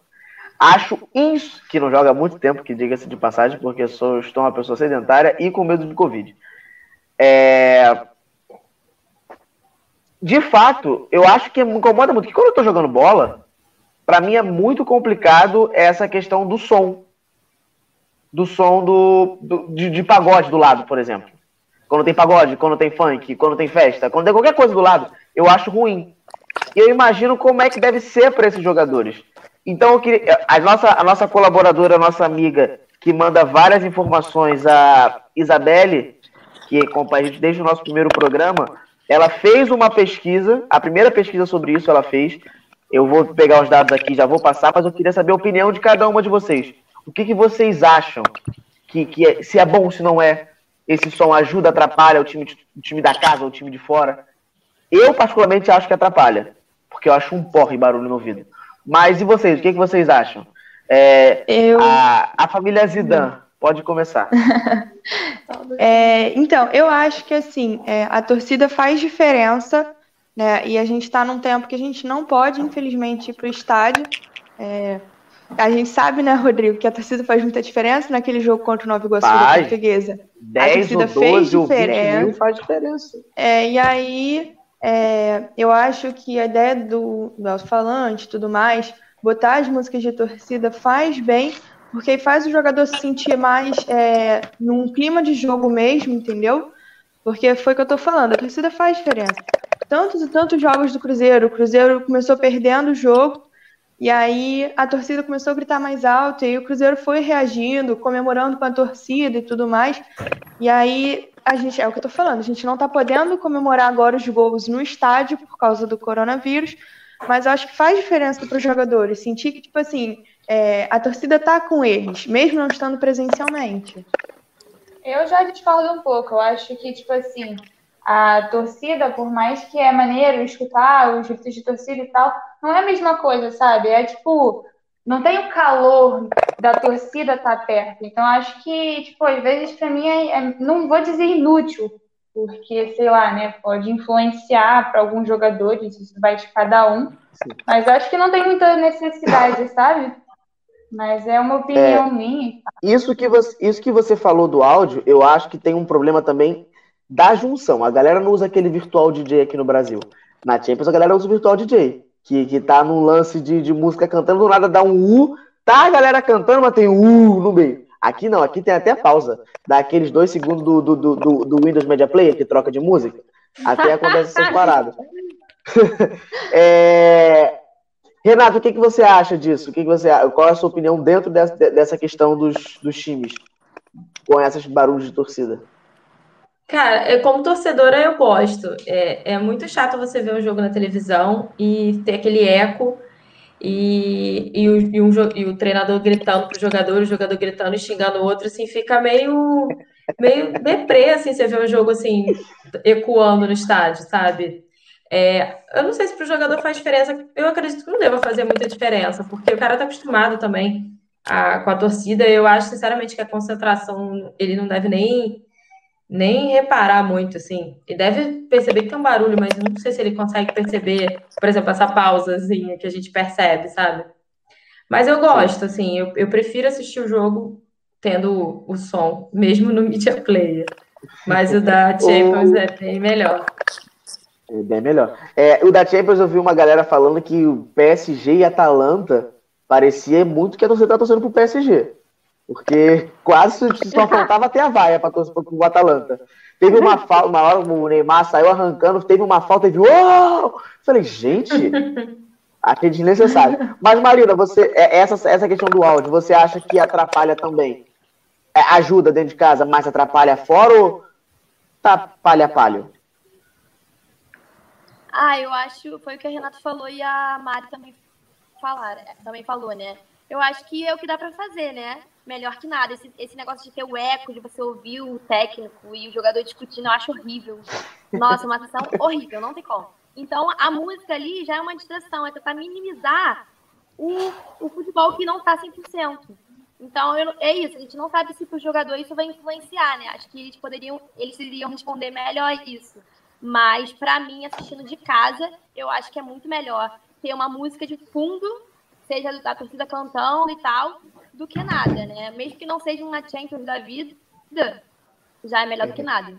acho isso, que não joga há muito tempo, que diga-se de passagem, porque sou, estou uma pessoa sedentária e com medo de Covid. É... De fato, eu acho que me incomoda muito, que quando eu estou jogando bola, para mim é muito complicado essa questão do som. do som do, do de, de, pagode do lado, por exemplo. Quando tem pagode, quando tem funk, quando tem festa, quando tem qualquer coisa do lado, eu acho ruim. E eu imagino como é que deve ser para esses jogadores. Então, eu queria, a, nossa, a nossa colaboradora, a nossa amiga, que manda várias informações, a Isabelle, que acompanha a gente desde o nosso primeiro programa, ela fez uma pesquisa, a primeira pesquisa sobre isso ela fez. Eu vou pegar os dados aqui, já vou passar, mas eu queria saber a opinião de cada uma de vocês. O que, que vocês acham que, que é, se é bom, se não é? Esse som ajuda, atrapalha o time, o time da casa, o time de fora? Eu, particularmente, acho que atrapalha, porque eu acho um porre barulho no ouvido. Mas e vocês? O que, que vocês acham? É, eu... a, a família Zidane, pode começar. é, então, eu acho que assim, é, a torcida faz diferença, né? E a gente está num tempo que a gente não pode, infelizmente, ir para o estádio. É, a gente sabe, né, Rodrigo, que a torcida faz muita diferença naquele jogo contra o Nova Iguaçu da Portuguesa. 10 a torcida ou 12 fez diferença. Mil faz diferença. É, e aí, é, eu acho que a ideia do, do alto-falante e tudo mais, botar as músicas de torcida faz bem, porque faz o jogador se sentir mais é, num clima de jogo mesmo, entendeu? Porque foi o que eu tô falando, a torcida faz diferença. Tantos e tantos jogos do Cruzeiro, o Cruzeiro começou perdendo o jogo, e aí a torcida começou a gritar mais alto, e o Cruzeiro foi reagindo, comemorando com a torcida e tudo mais. E aí a gente, é o que eu tô falando, a gente não tá podendo comemorar agora os gols no estádio por causa do coronavírus, mas eu acho que faz diferença para os jogadores sentir que, tipo assim, é, a torcida tá com eles, mesmo não estando presencialmente. Eu já discordo um pouco, eu acho que, tipo assim, a torcida, por mais que é maneiro escutar os gritos de torcida e tal, não é a mesma coisa, sabe? É tipo, não tem o calor da torcida estar tá perto. Então, acho que, tipo, às vezes para mim é, é, não vou dizer inútil, porque, sei lá, né, pode influenciar para alguns jogadores, isso vai de cada um. Sim. Mas acho que não tem muita necessidade, sabe? Mas é uma opinião é, minha. Isso que, você, isso que você falou do áudio, eu acho que tem um problema também da junção. A galera não usa aquele virtual DJ aqui no Brasil. Na Champions a galera usa o virtual DJ, que, que tá num lance de, de música cantando, do nada dá um U, tá a galera cantando, mas tem um U no meio. Aqui não, aqui tem até pausa. Dá aqueles dois segundos do, do, do, do Windows Media Player, que troca de música. Até acontece essas paradas. é... Renato, o que, que você acha disso? O que, que você, qual é a sua opinião dentro dessa, dessa questão dos, dos times com esses barulhos de torcida? Cara, como torcedora eu gosto. É, é muito chato você ver um jogo na televisão e ter aquele eco e, e, o, e, um, e o treinador gritando pro jogador, o jogador gritando e xingando o outro, assim, fica meio, meio deprê, assim, você vê um jogo, assim, ecoando no estádio, sabe? É, eu não sei se pro jogador faz diferença, eu acredito que não deva fazer muita diferença, porque o cara tá acostumado também a, com a torcida, eu acho, sinceramente, que a concentração, ele não deve nem nem reparar muito, assim. Ele deve perceber que tem um barulho, mas não sei se ele consegue perceber, por exemplo, essa pausazinha que a gente percebe, sabe? Mas eu gosto, assim, eu, eu prefiro assistir o jogo tendo o, som, mesmo no Media Player. Mas o da Champions o... é bem melhor. É bem melhor. É, o da Champions eu vi uma galera falando que o PSG e Atalanta parecia muito que a torcida tá torcendo pro PSG. Porque quase só faltava até a vaia para torcer o Atalanta. Teve uma falta, uma hora o Neymar saiu arrancando, teve uma falta e viu. Oh! Falei, gente, achei desnecessário. Mas, Marina, você, é, essa, essa questão do áudio, você acha que atrapalha também? É, ajuda dentro de casa, mas atrapalha fora ou tá palha-palho? Ah, eu acho, foi o que a Renata falou e a Mari também falaram, também falou, né? Eu acho que é o que dá para fazer, né? melhor que nada. Esse, esse negócio de ter o eco, de você ouvir o técnico e o jogador discutindo, eu acho horrível. Nossa, uma sensação horrível, não tem como. Então, a música ali já é uma distração, é tentar minimizar o, o futebol que não está 100%. Então, eu, é isso, a gente não sabe se para jogador isso vai influenciar, né? Acho que eles poderiam, eles iriam responder melhor isso. Mas, para mim, assistindo de casa, eu acho que é muito melhor ter uma música de fundo, seja da torcida cantando e tal, do que nada, né? Mesmo que não seja uma Champions da vida, já é melhor do que nada.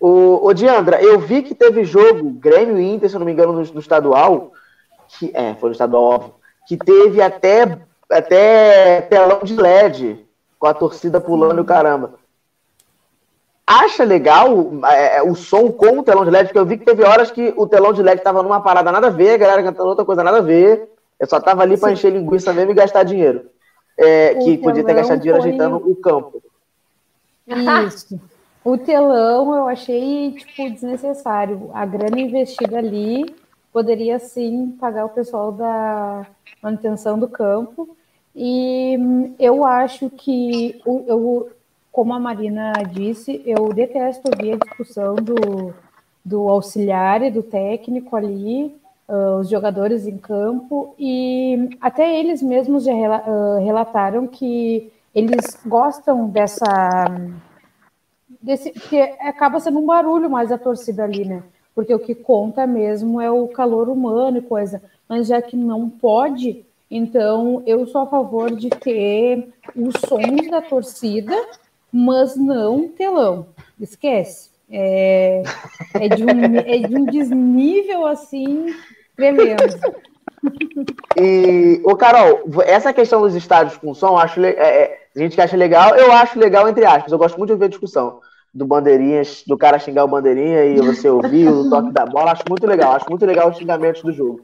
O, o Diandra, eu vi que teve jogo, Grêmio e Inter, se eu não me engano, no, no estadual, que é, foi no estadual, óbvio, que teve até, até telão de LED com a torcida pulando e o caramba. Acha legal é, é, o som com o telão de LED? Porque eu vi que teve horas que o telão de LED tava numa parada nada a ver, a galera cantando outra coisa nada a ver. Eu só tava ali para encher linguiça mesmo e gastar dinheiro. É, que podia ter gastado dinheiro foi... ajeitando o campo. Isso. O telão eu achei tipo desnecessário. A grana investida ali poderia sim pagar o pessoal da manutenção do campo. E eu acho que eu, como a Marina disse, eu detesto ouvir a discussão do, do auxiliar e do técnico ali, uh, os jogadores em campo, e até eles mesmos já uh, relataram que eles gostam dessa. Desse, que acaba sendo um barulho mais a torcida ali, né? Porque o que conta mesmo é o calor humano e coisa. Mas já que não pode, então eu sou a favor de ter os sons da torcida, mas não telão. Esquece. É, é, de, um, é de um desnível assim tremendo. E, o Carol, essa questão dos estádios com som, acho, é, é, a gente que acha legal, eu acho legal entre aspas. Eu gosto muito de ver a discussão do bandeirinhas, do cara xingar o bandeirinha e você ouvir o toque da bola, acho muito legal, acho muito legal os xingamentos do jogo.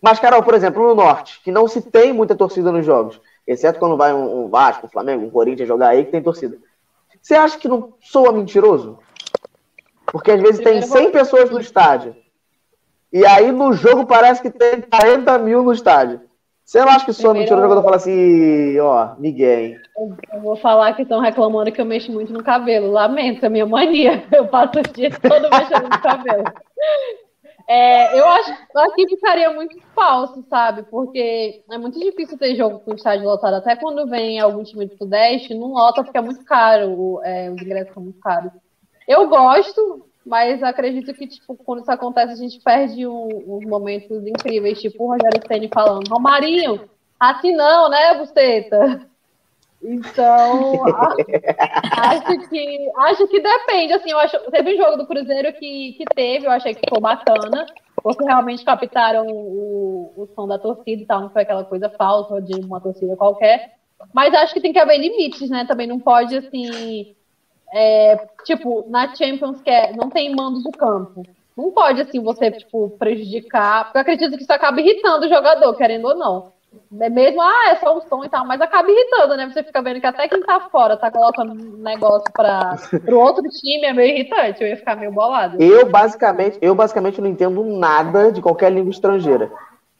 Mas, Carol, por exemplo, no Norte, que não se tem muita torcida nos jogos, exceto quando vai um, um Vasco, um Flamengo, um Corinthians jogar aí, que tem torcida. Você acha que não soa mentiroso? Porque às vezes tem 100 pessoas no estádio. E aí no jogo parece que tem 40 mil no estádio. Você não acha que soa mentiroso quando eu falo assim, ó, Miguel? Eu vou falar que estão reclamando que eu mexo muito no cabelo. Lamento, é minha mania. Eu passo o dia todo mexendo no cabelo. É, eu acho que ficaria muito falso, sabe? Porque é muito difícil ter jogo com estádio lotado. Até quando vem algum time do Sudeste, não lota é muito caro, é, os ingressos são muito caros. Eu gosto, mas acredito que, tipo, quando isso acontece, a gente perde uns momentos incríveis, tipo o Rogério Ceni falando, Romarinho, assim não, né, Buceta? Então, acho que acho que depende. Assim, eu acho, teve um jogo do Cruzeiro que, que teve, eu achei que ficou bacana, porque realmente captaram o, o som da torcida e tal, não foi aquela coisa falsa de uma torcida qualquer. Mas acho que tem que haver limites, né? Também não pode, assim. É, tipo, na Champions, que é, não tem mando do campo. Não pode, assim, você, tipo, prejudicar. Porque eu acredito que isso acaba irritando o jogador, querendo ou não. É mesmo, ah, é só um som e tal, mas acaba irritando, né? Você fica vendo que até quem tá fora tá colocando um negócio para o outro time, é meio irritante, eu ia ficar meio bolado. Eu basicamente, eu basicamente não entendo nada de qualquer língua estrangeira.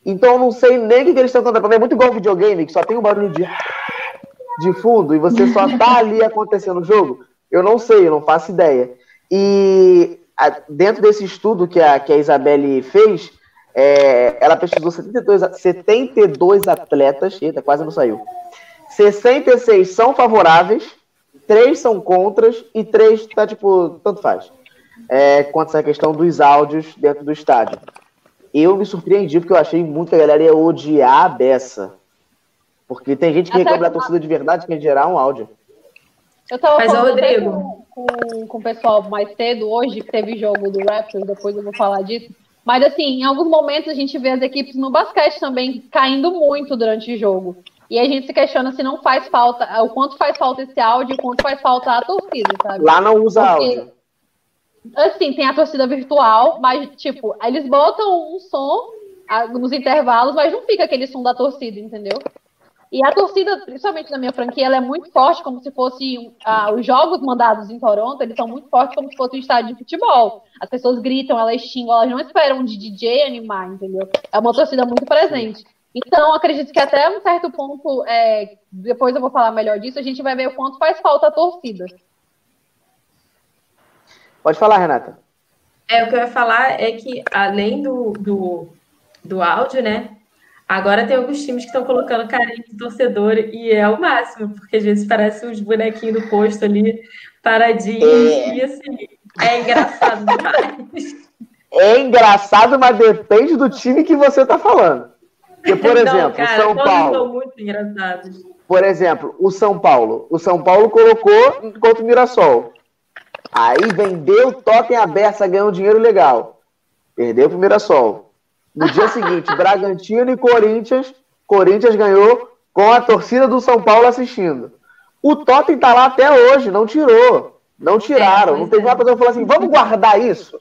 Então eu não sei nem o que, eles estão cantando. É muito igual videogame, que só tem um barulho de, de fundo e você só tá ali acontecendo o jogo. Eu não sei, eu não faço ideia. E dentro desse estudo que a, que a Isabelle fez, é, ela pesquisou 72, 72 atletas, eita, quase não saiu. 66 são favoráveis, 3 são contras e 3 tá tipo, tanto faz. É, quanto a questão dos áudios dentro do estádio. Eu me surpreendi porque eu achei muito que a galera ia odiar a beça. Porque tem gente que reclama da torcida de verdade que ia gerar um áudio. Eu tava Mas, falando Rodrigo. Com, com, com, o pessoal mais cedo hoje, que teve jogo do Raptors, depois eu vou falar disso. Mas, assim, em alguns momentos a gente vê as equipes no basquete também caindo muito durante o jogo. E a gente se questiona se não faz falta, o quanto faz falta esse áudio, o quanto faz falta a torcida, sabe? Lá não usa Porque, áudio. Assim, tem a torcida virtual, mas, tipo, eles botam um som nos intervalos, mas não fica aquele som da torcida, entendeu? E a torcida, principalmente na minha franquia, ela é muito forte, como se fosse ah, os jogos mandados em Toronto, eles são muito fortes como se fosse um estádio de futebol. As pessoas gritam, elas xingam, elas não esperam de DJ animar, entendeu? É uma torcida muito presente. Então, acredito que até um certo ponto, é, depois eu vou falar melhor disso, a gente vai ver o quanto faz falta a torcida. Pode falar, Renata. É, o que eu ia falar é que, além do, do, do áudio, né, Agora tem alguns times que estão colocando carinho de torcedor e é o máximo, porque às vezes parece uns bonequinhos do posto ali, paradinhos, é. e assim, é engraçado demais. É engraçado, mas depende do time que você está falando. Porque, por Não, exemplo, cara, São Paulo. São muito engraçados. Por exemplo, o São Paulo. O São Paulo colocou contra o Mirassol. Aí vendeu, totem aberta, ganhou um dinheiro legal. Perdeu pro Mirassol. No dia seguinte, Bragantino e Corinthians. Corinthians ganhou com a torcida do São Paulo assistindo. O Tottenham tá lá até hoje, não tirou. Não tiraram. É, não teve é. uma pessoa que falou assim, vamos guardar isso.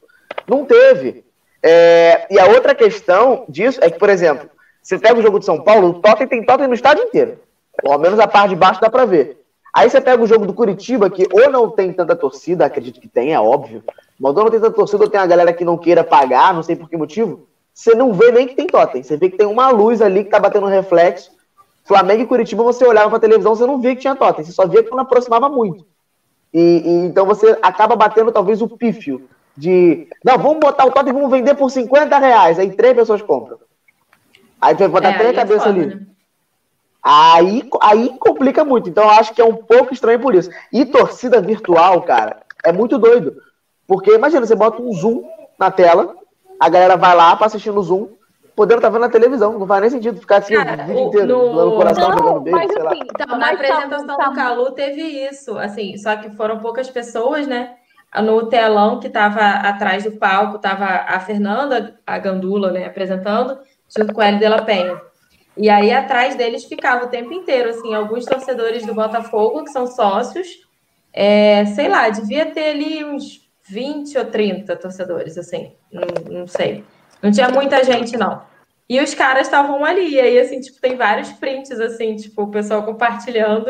Não teve. É, e a outra questão disso é que, por exemplo, você pega o jogo de São Paulo, o Tottenham tem Tottenham no estádio inteiro. Pelo menos a parte de baixo dá pra ver. Aí você pega o jogo do Curitiba, que ou não tem tanta torcida, acredito que tem, é óbvio. Mas ou não tem tanta torcida, ou tem a galera que não queira pagar, não sei por que motivo. Você não vê nem que tem Tottenham. Você vê que tem uma luz ali que tá batendo um reflexo. Flamengo e Curitiba, você olhava pra televisão, você não via que tinha Tottenham. Você só via que não aproximava muito. E, e então você acaba batendo talvez o pífio de. Não, vamos botar o Tottenham e vamos vender por 50 reais. Aí três pessoas compram. Aí tu vai botar É, três é cabeças foda, ali. né? Aí, aí complica muito. Então eu acho que é um pouco estranho por isso. E torcida virtual, cara, é muito doido. Porque imagina, você bota um zoom na tela, a galera vai lá pra assistir no zoom, podendo estar vendo na televisão. Não faz nem sentido ficar assim Cara, o vídeo o- inteiro, no- dando coração, Não, jogando beijo, mas sei lá. assim, Então, na mas tá- apresentação tá- do Calu teve isso, assim, só que foram poucas pessoas, né? No telão que estava atrás do palco, estava a Fernanda, a Gandula, né, apresentando, junto com a Hélio de la Penha. E aí, atrás deles ficava o tempo inteiro, assim, alguns torcedores do Botafogo, que são sócios, é, sei lá, devia ter ali uns 20 ou 30 torcedores, assim, não, não sei. Não tinha muita gente, não. E os caras estavam ali, e aí, assim, tipo, tem vários prints, assim, tipo, o pessoal compartilhando,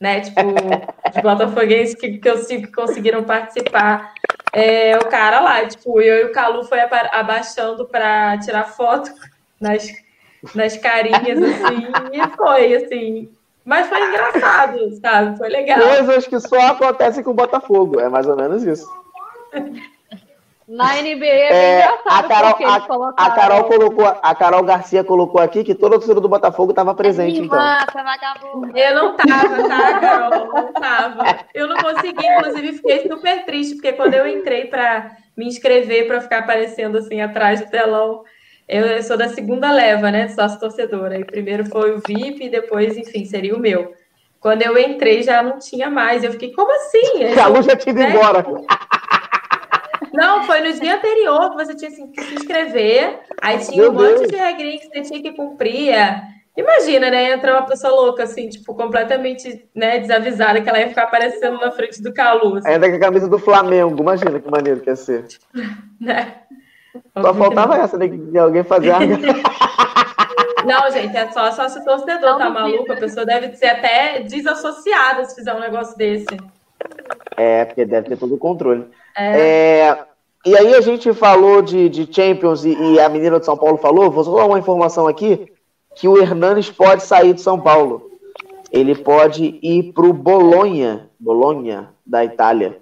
né, tipo, os botafoguenses que, que eu sigo que conseguiram participar. É, o cara lá, tipo, eu e o Calu foi aba- abaixando para tirar foto nas, nas carinhas, assim, e foi, assim. Mas foi engraçado, sabe? Foi legal. Coisas que só acontecem com o Botafogo. É mais ou menos isso. Na NBA é bem É, engraçado a, Carol, porque eles a, colocaram... a Carol colocou, a Carol Garcia colocou aqui que toda a torcida do Botafogo estava presente, então. Eu não tava, tá, Carol? Não tava. Eu não consegui, inclusive fiquei super triste, porque quando eu entrei para me inscrever para ficar aparecendo assim atrás do telão, eu, eu sou da segunda leva, né, de sócio torcedora. E primeiro foi o VIP e depois, enfim, seria o meu. Quando eu entrei já não tinha mais. Eu fiquei, como assim? A luz já tinha ido né? embora. Não, foi no dia anterior que você tinha assim, que se inscrever, aí tinha Meu um monte Deus. de regrinha que você tinha que cumprir. é. Imagina, né? Entra uma pessoa louca, assim, tipo, completamente né, desavisada, que ela ia ficar aparecendo na frente do Calu, assim, Ainda com a camisa do Flamengo. Imagina que maneiro que ia ser. né? Só faltava essa, né? Que alguém fazia. Não, gente, é só sócio torcedor, Não tá maluco? A pessoa deve ser até desassociada se fizer um negócio desse. É, porque deve ter todo o controle. É. É, e aí a gente falou de, de Champions e, e a menina de São Paulo falou, vou só dar uma informação aqui, que o Hernanes pode sair de São Paulo. Ele pode ir pro Bolonha, Bolonha, da Itália.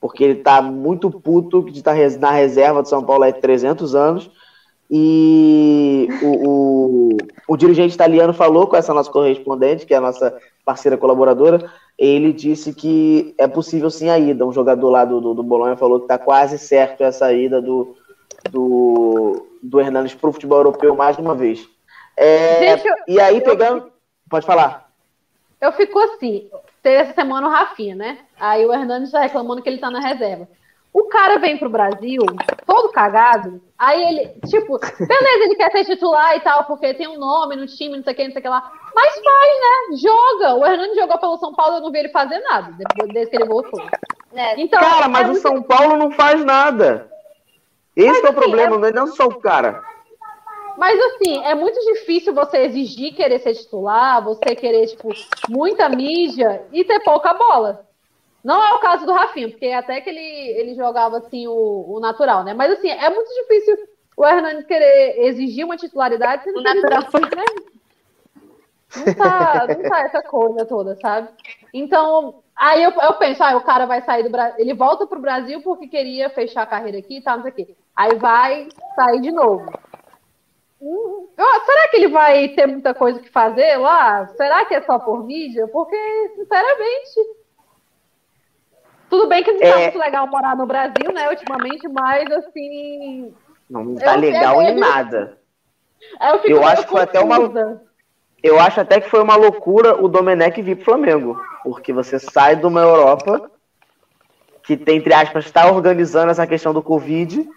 Porque ele tá muito puto de estar na reserva de São Paulo há 300 anos. E o, o, o dirigente italiano falou com essa nossa correspondente, que é a nossa parceira colaboradora, ele disse que é possível sim a ida. Um jogador lá do, do, do Bolonha falou que está quase certo essa ida do, do, do Hernandes para o futebol europeu mais uma vez. É, Gente, eu- e aí, pegando. Pode falar. Eu fico assim, teve essa semana o Rafinha, né? Aí o Hernandes tá reclamando que ele tá na reserva. O cara vem pro Brasil, todo cagado, aí ele, tipo, beleza, ele quer ser titular e tal, porque tem um nome no time, não sei o que, não sei o que lá. Mas faz, né? Joga. O Hernandes jogou pelo São Paulo, eu não vi ele fazer nada, depois desde que ele voltou. É, Então, Cara, mas é o São Paulo não faz nada. Esse que é o assim, problema, não é não só o cara. Mas assim, é muito difícil você exigir querer ser titular, você querer, tipo, muita mídia e ter pouca bola. Não é o caso do Rafinha, porque até que ele, ele jogava assim o, o natural, né? Mas assim, é muito difícil o Hernandes querer exigir uma titularidade sendo O que ele natural não, né? não tá, não tá essa coisa toda, sabe? Então, aí eu, eu penso, ah, o cara vai sair do Brasil, ele volta pro Brasil porque queria fechar a carreira aqui e tal, não sei o quê. Aí vai sair de novo. Hum, será que ele vai ter muita coisa que fazer lá? Será que é só por mídia? Porque, sinceramente. Tudo bem que não tá É. muito legal morar no Brasil, né, ultimamente, mas assim. Não tá Eu- legal eu- em nada. Eu, fico Eu meio acho que foi até uma-. Eu acho até que foi uma loucura o Domenech vir pro Flamengo. Porque você sai de uma Europa que tem, entre aspas, está organizando essa questão do Covid,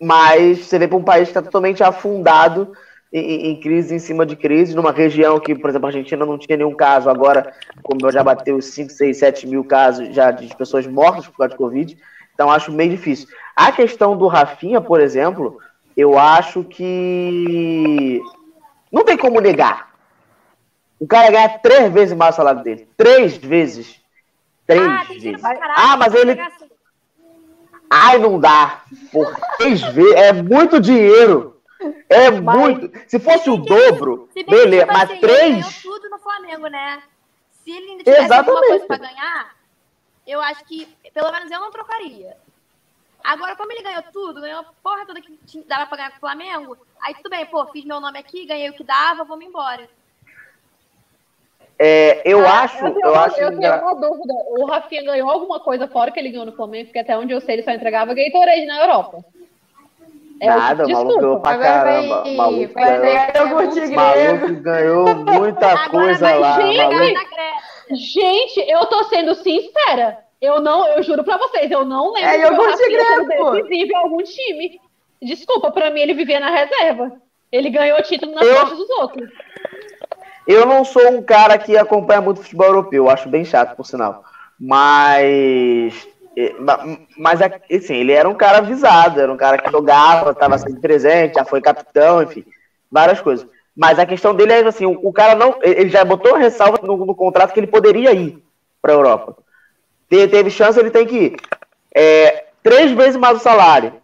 mas você vem para um país que está totalmente afundado em, em, crise em cima de crise, numa região que, por exemplo, a Argentina não tinha nenhum caso, agora, como já bateu 5, 6, 7 mil casos já de pessoas mortas por causa de Covid, então acho meio difícil. A questão do Rafinha, por exemplo, eu acho que não tem como negar. O cara ganha três vezes mais o salário dele. Três vezes. Três ah, vezes. ah, mas ele. Ai, não dá. Por três vezes. É muito dinheiro. É mas, muito. Se fosse o dobro, se beleza, mas assim, três. Ele ganhou tudo no Flamengo, né? Se ele ainda tivesse Exatamente. alguma coisa pra ganhar, eu acho que, pelo menos eu não trocaria. Agora, como ele ganhou tudo, ganhou a porra toda que dava pra ganhar com o Flamengo, aí tudo bem, pô, fiz meu nome aqui, ganhei o que dava, vamos embora. É, eu ah, acho. Eu, eu, acho eu tenho uma dúvida. O Rafinha ganhou alguma coisa fora que ele ganhou no Flamengo, porque até onde eu sei ele só entregava Gatorade na Europa. É Nada, o maluco ganhou pra caramba. Vai, maluco, vai, ganhou, maluco ganhou muita coisa lá. Gente, gente, eu tô sendo sincera. Eu não, eu juro pra vocês, eu não lembro é, eu o grego, decisivo em algum time. Desculpa, pra mim ele vivia na reserva. Ele ganhou título nas eu... costas dos outros. Eu não sou um cara que acompanha muito futebol europeu, acho bem chato, por sinal. Mas mas, assim, ele era um cara avisado, era um cara que jogava, estava sempre presente, já foi capitão, enfim, várias coisas. Mas a questão dele é assim, o, o cara não, ele já botou ressalva no, no, contrato que ele poderia ir para a Europa. Te, teve chance, ele tem que ir. É, três vezes mais o salário,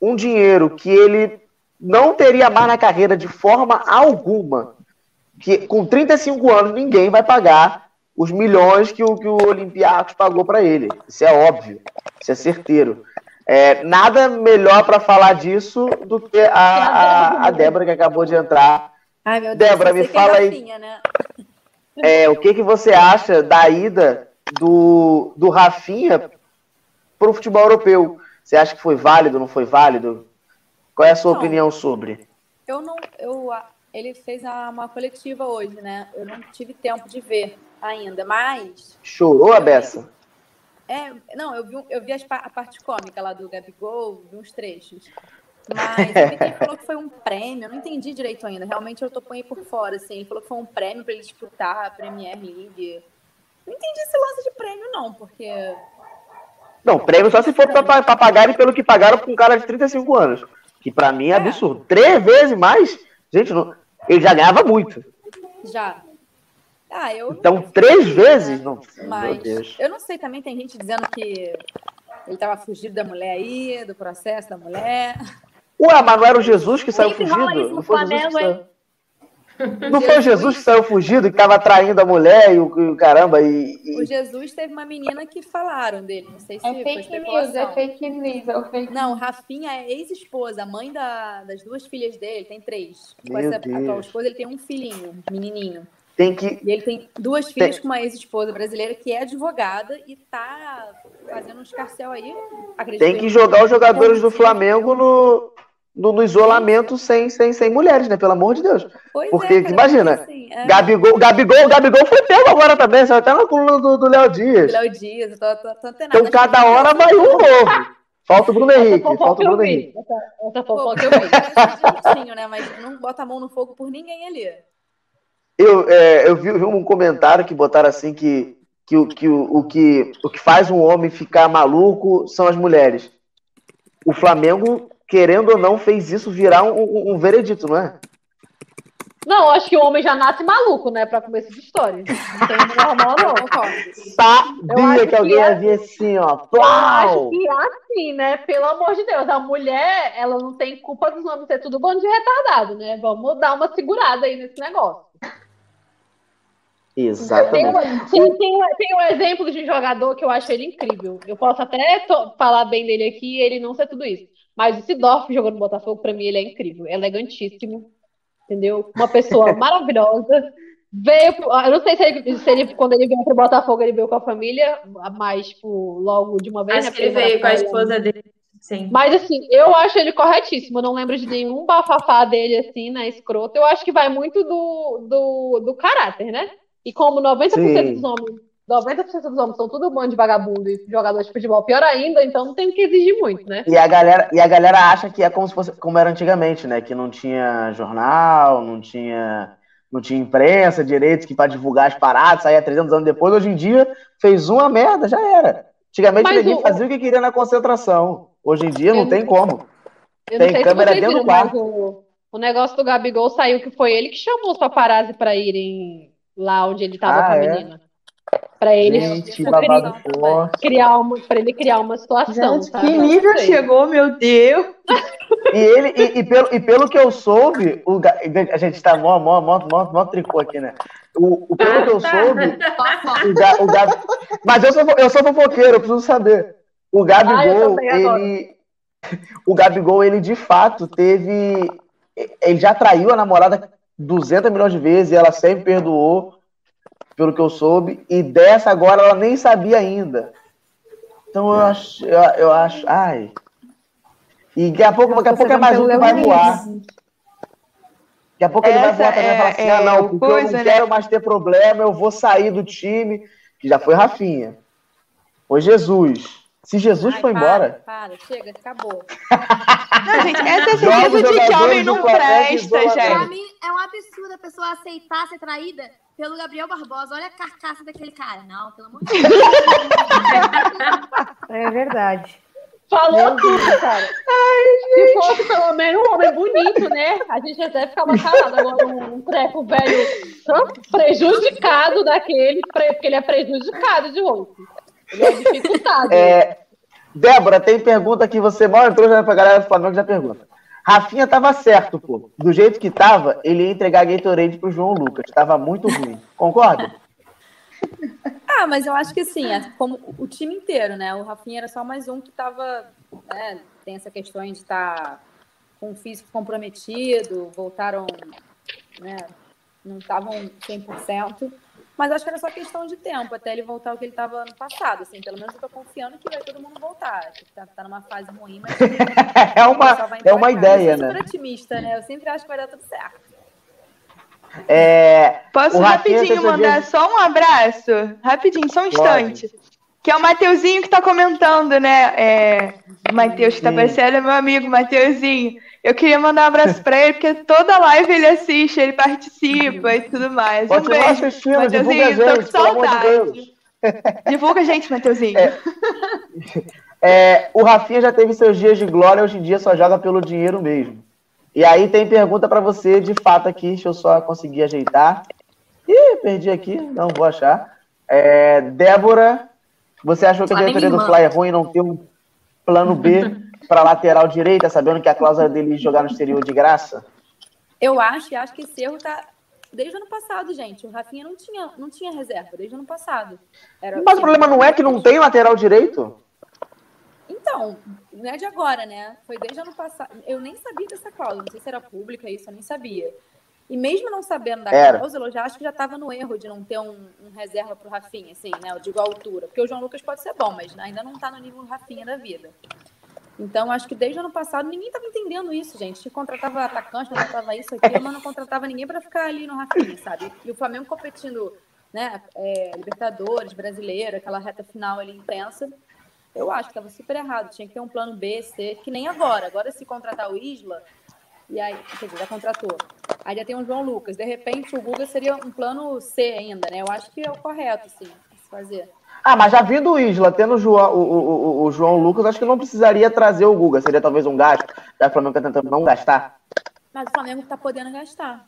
um dinheiro que ele não teria mais na carreira de forma alguma, que com 35 anos ninguém vai pagar os milhões que o, que o Olympiacos pagou para ele. Isso é óbvio, isso é certeiro. É, nada melhor para falar disso do que a, a, a Débora que acabou de entrar. Ai, meu Deus, Débora, me fala aí. Né? É, o que, que você acha da ida do, do Rafinha para o futebol europeu? Você acha que foi válido, não foi válido? Qual é a sua não, opinião sobre? Eu não, eu, ele fez uma coletiva hoje, né? Eu não tive tempo de ver ainda, mas. Chorou a beça? É, não, eu vi, eu vi a parte cômica lá do Gabigol, vi uns trechos. Mas ele falou que foi um prêmio, eu não entendi direito ainda. Realmente eu tô põe por fora, assim. Ele falou que foi um prêmio para ele disputar a Premier League. Não entendi esse lance de prêmio, não, porque. Não, prêmio só se for para pagarem pelo que pagaram com um cara de 35 anos. Que para mim é, é, absurdo. Três vezes mais? Gente, não... ele já ganhava muito. Já. Ah, eu então, três sei, vezes? Né? Não, Mas eu não sei, também tem gente dizendo que ele estava fugindo da mulher aí, do processo da mulher. Ué, mas não era o Jesus que saiu fugido? Não foi, Jesus que saiu... não foi o Jesus que saiu fugido e estava traindo a mulher e o, e o caramba? E, e, O Jesus teve uma menina que falaram dele. Não sei se é fake news, é fake news. É fake não, Rafinha é ex-esposa, mãe da, das duas filhas dele, tem três. Com essa atual esposa, ele tem um filhinho, menininho tem que. E ele tem duas filhas tem... com uma ex-esposa brasileira que é advogada e tá fazendo um escarcel aí. Tem que jogar os jogadores do Flamengo no, no, no, isolamento sem, sem, sem mulheres, né? Pelo amor de Deus. Pois Porque, é, imagina, assim, é... Gabigol, Gabigol, Gabigol foi pego agora também, só até na coluna do Léo Dias. Léo Dias, eu tô, tô, tô antenada. Então cada hora vai um novo. Falta o Bruno Henrique. Falta o Bruno Henrique. Essa fofoca eu vi. né? Mas não bota a mão no fogo por ninguém ali. Eu, é, eu vi, vi, um comentário que botaram assim que, que, que, que, o, o, que o que faz um homem ficar maluco são as mulheres. O Flamengo, querendo ou não, fez isso virar um, um, um veredito, não é? Não, acho que o homem já nasce maluco, né? Pra começar essa história. Não tem normal, não. Sabia que alguém ia vir assim, ó. Plau! Acho que é assim, né? Pelo amor de Deus. A mulher, ela não tem culpa dos homens ser tudo bando de retardado, né? Vamos dar uma segurada aí nesse negócio. Exatamente. Tem, tem, tem, um exemplo de um jogador que eu acho ele incrível. Eu posso até falar bem dele aqui e ele não ser tudo isso. Mas o Sidorf jogando no Botafogo, para mim, ele é incrível, elegantíssimo, entendeu? Uma pessoa maravilhosa. Veio, eu não sei se ele, se ele quando ele veio pro Botafogo, ele veio com a família, mas, tipo, logo de uma vez. Acho né, que ele veio com a esposa dele. Sim. Mas assim, eu acho ele corretíssimo. Eu não lembro de nenhum bafafá dele, assim, né? Escroto. Eu acho que vai muito do, do, do caráter, né? E como 90% Sim. dos homens 90% dos homens são tudo um bando de vagabundo e jogadores de futebol, pior ainda, então não tem o que exigir muito, né? E a galera, e a galera acha que é como se fosse como era antigamente, né? Que não tinha jornal, não tinha, não tinha imprensa direito que para divulgar as paradas, saía 300 anos depois. Hoje em dia, fez uma merda, já era. Antigamente Mas ninguém o- fazia o que queria na concentração. Hoje em dia não não tem como. Tem câmera dentro do viram, quarto. o, o negócio do Gabigol saiu que foi ele que chamou os paparazzi pra irem lá onde ele tava Ah, com a é? menina. Pra ele Gente, babado forte. criar uma, pra ele criar uma situação, Gente, que nível chegou, meu Deus. E ele, e, e pelo, e pelo que eu soube, o, a gente tá mó, mó, mó, mó, mó tricô aqui, né? O, o- pelo que eu soube, o, Ga- o Gabi, mas eu sou, eu sou fofoqueiro, eu preciso saber. O Ah, Gabigol, agora. ele, o Gabigol, ele de fato teve, ele já traiu a namorada 200 milhões de vezes e ela sempre perdoou, pelo que eu soube, e dessa agora ela nem sabia ainda. Então eu acho, eu, eu acho, ai. E daqui a pouco, daqui a pouco é mais um que vai voar. Daqui a pouco ele vai Essa voar também e falar é- assim: é ah, não, o porque eu coisa, não né? quero mais ter problema, eu vou sair do time, que já foi Rafinha. Foi Jesus. Se Jesus Ai, foi para, embora. Para, chega, acabou. Não, gente, essa é certeza de que homem não presta, isoladamente. Pra gente. mim, é um absurdo a pessoa aceitar ser traída pelo Gabriel Barbosa. Olha a carcaça daquele cara. Não, pelo amor de Deus. É verdade. Falou tudo, cara. Se fosse pelo menos um homem bonito, né? A gente até ficava calado. Agora um, um treco velho prejudicado daquele, porque ele é prejudicado de rosto. Ele é dificultado. É, Débora, tem pergunta que você mal entrou já pra galera do Flamengo já pergunta. Rafinha tava certo, pô. Do jeito que tava, ele ia entregar Gatorade pro João Lucas. Tava muito ruim. Concorda? Ah, mas eu acho que assim, é como o time inteiro, né? O Rafinha era só mais um que tava, né, tem essa questão de estar com o físico comprometido, voltaram, né, não estavam 100%, mas acho que era só questão de tempo até ele voltar ao que ele estava ano passado, assim, pelo menos eu tô confiando que vai todo mundo voltar, que tá, numa fase ruim, mas É o uma, é uma ideia, eu sou né? super otimista, né? Eu sempre acho que vai dar tudo certo. É, Posso O rapidinho mandar dias- só um abraço? Rapidinho, só um instante. Que é o Mateuzinho que tá comentando, né? É, o Mateus que tá Sim. aparecendo é meu amigo, Mateuzinho. Eu queria mandar um abraço pra ele, porque toda live ele assiste, ele participa e tudo mais. Um Continua beijo, assistindo, divulga a Mateuzinho, tô com de saudade. Deus. Divulga a gente, Mateuzinho. É, o Rafinha já teve seus dias de glória, hoje em dia só joga pelo dinheiro mesmo. E aí tem pergunta pra você, de fato, aqui, deixa eu só conseguir ajeitar. Ih, perdi aqui, não vou achar. É, Débora, você achou que a diretoria do. Fly é ruim e não ter um plano B pra lateral direita, sabendo que a cláusula dele jogar no exterior de graça? Eu acho, acho que esse erro tá desde o ano passado, gente. O Rafinha não tinha, não tinha reserva desde o ano passado. Era, Mas o problema não é que não tem lateral direito? Então, não é de agora, né? Foi desde o ano passado. Eu nem sabia dessa cláusula, não sei se era pública isso, eu nem sabia. E mesmo não sabendo da Era. cláusula, eu já acho que já estava no erro de não ter um, um reserva pro Rafinha, assim, né? Eu digo a altura. Porque o João Lucas pode ser bom, mas ainda não tá no nível Rafinha da vida. Então, acho que desde o ano passado ninguém estava entendendo isso, gente. Que contratava atacante, contratava isso, aquilo, mas não contratava ninguém para ficar ali no Rafinha, sabe? E o Flamengo competindo, né? é, Libertadores, brasileiro, aquela reta final ali intensa. Eu acho que estava super errado. Tinha que ter um plano B, C, que nem agora. Agora, se contratar o Isla, e aí, quer dizer, já contratou. Aí já tem o João Lucas. De repente, o Guga seria um plano C ainda, né? Eu acho que é o correto, sim, se fazer. Ah, mas já vindo o Isla, tendo o João, o, o, o- João Lucas, acho que não precisaria trazer o Guga. Seria talvez um gasto. Já o Flamengo tá tentando não gastar. Mas o Flamengo tá podendo gastar.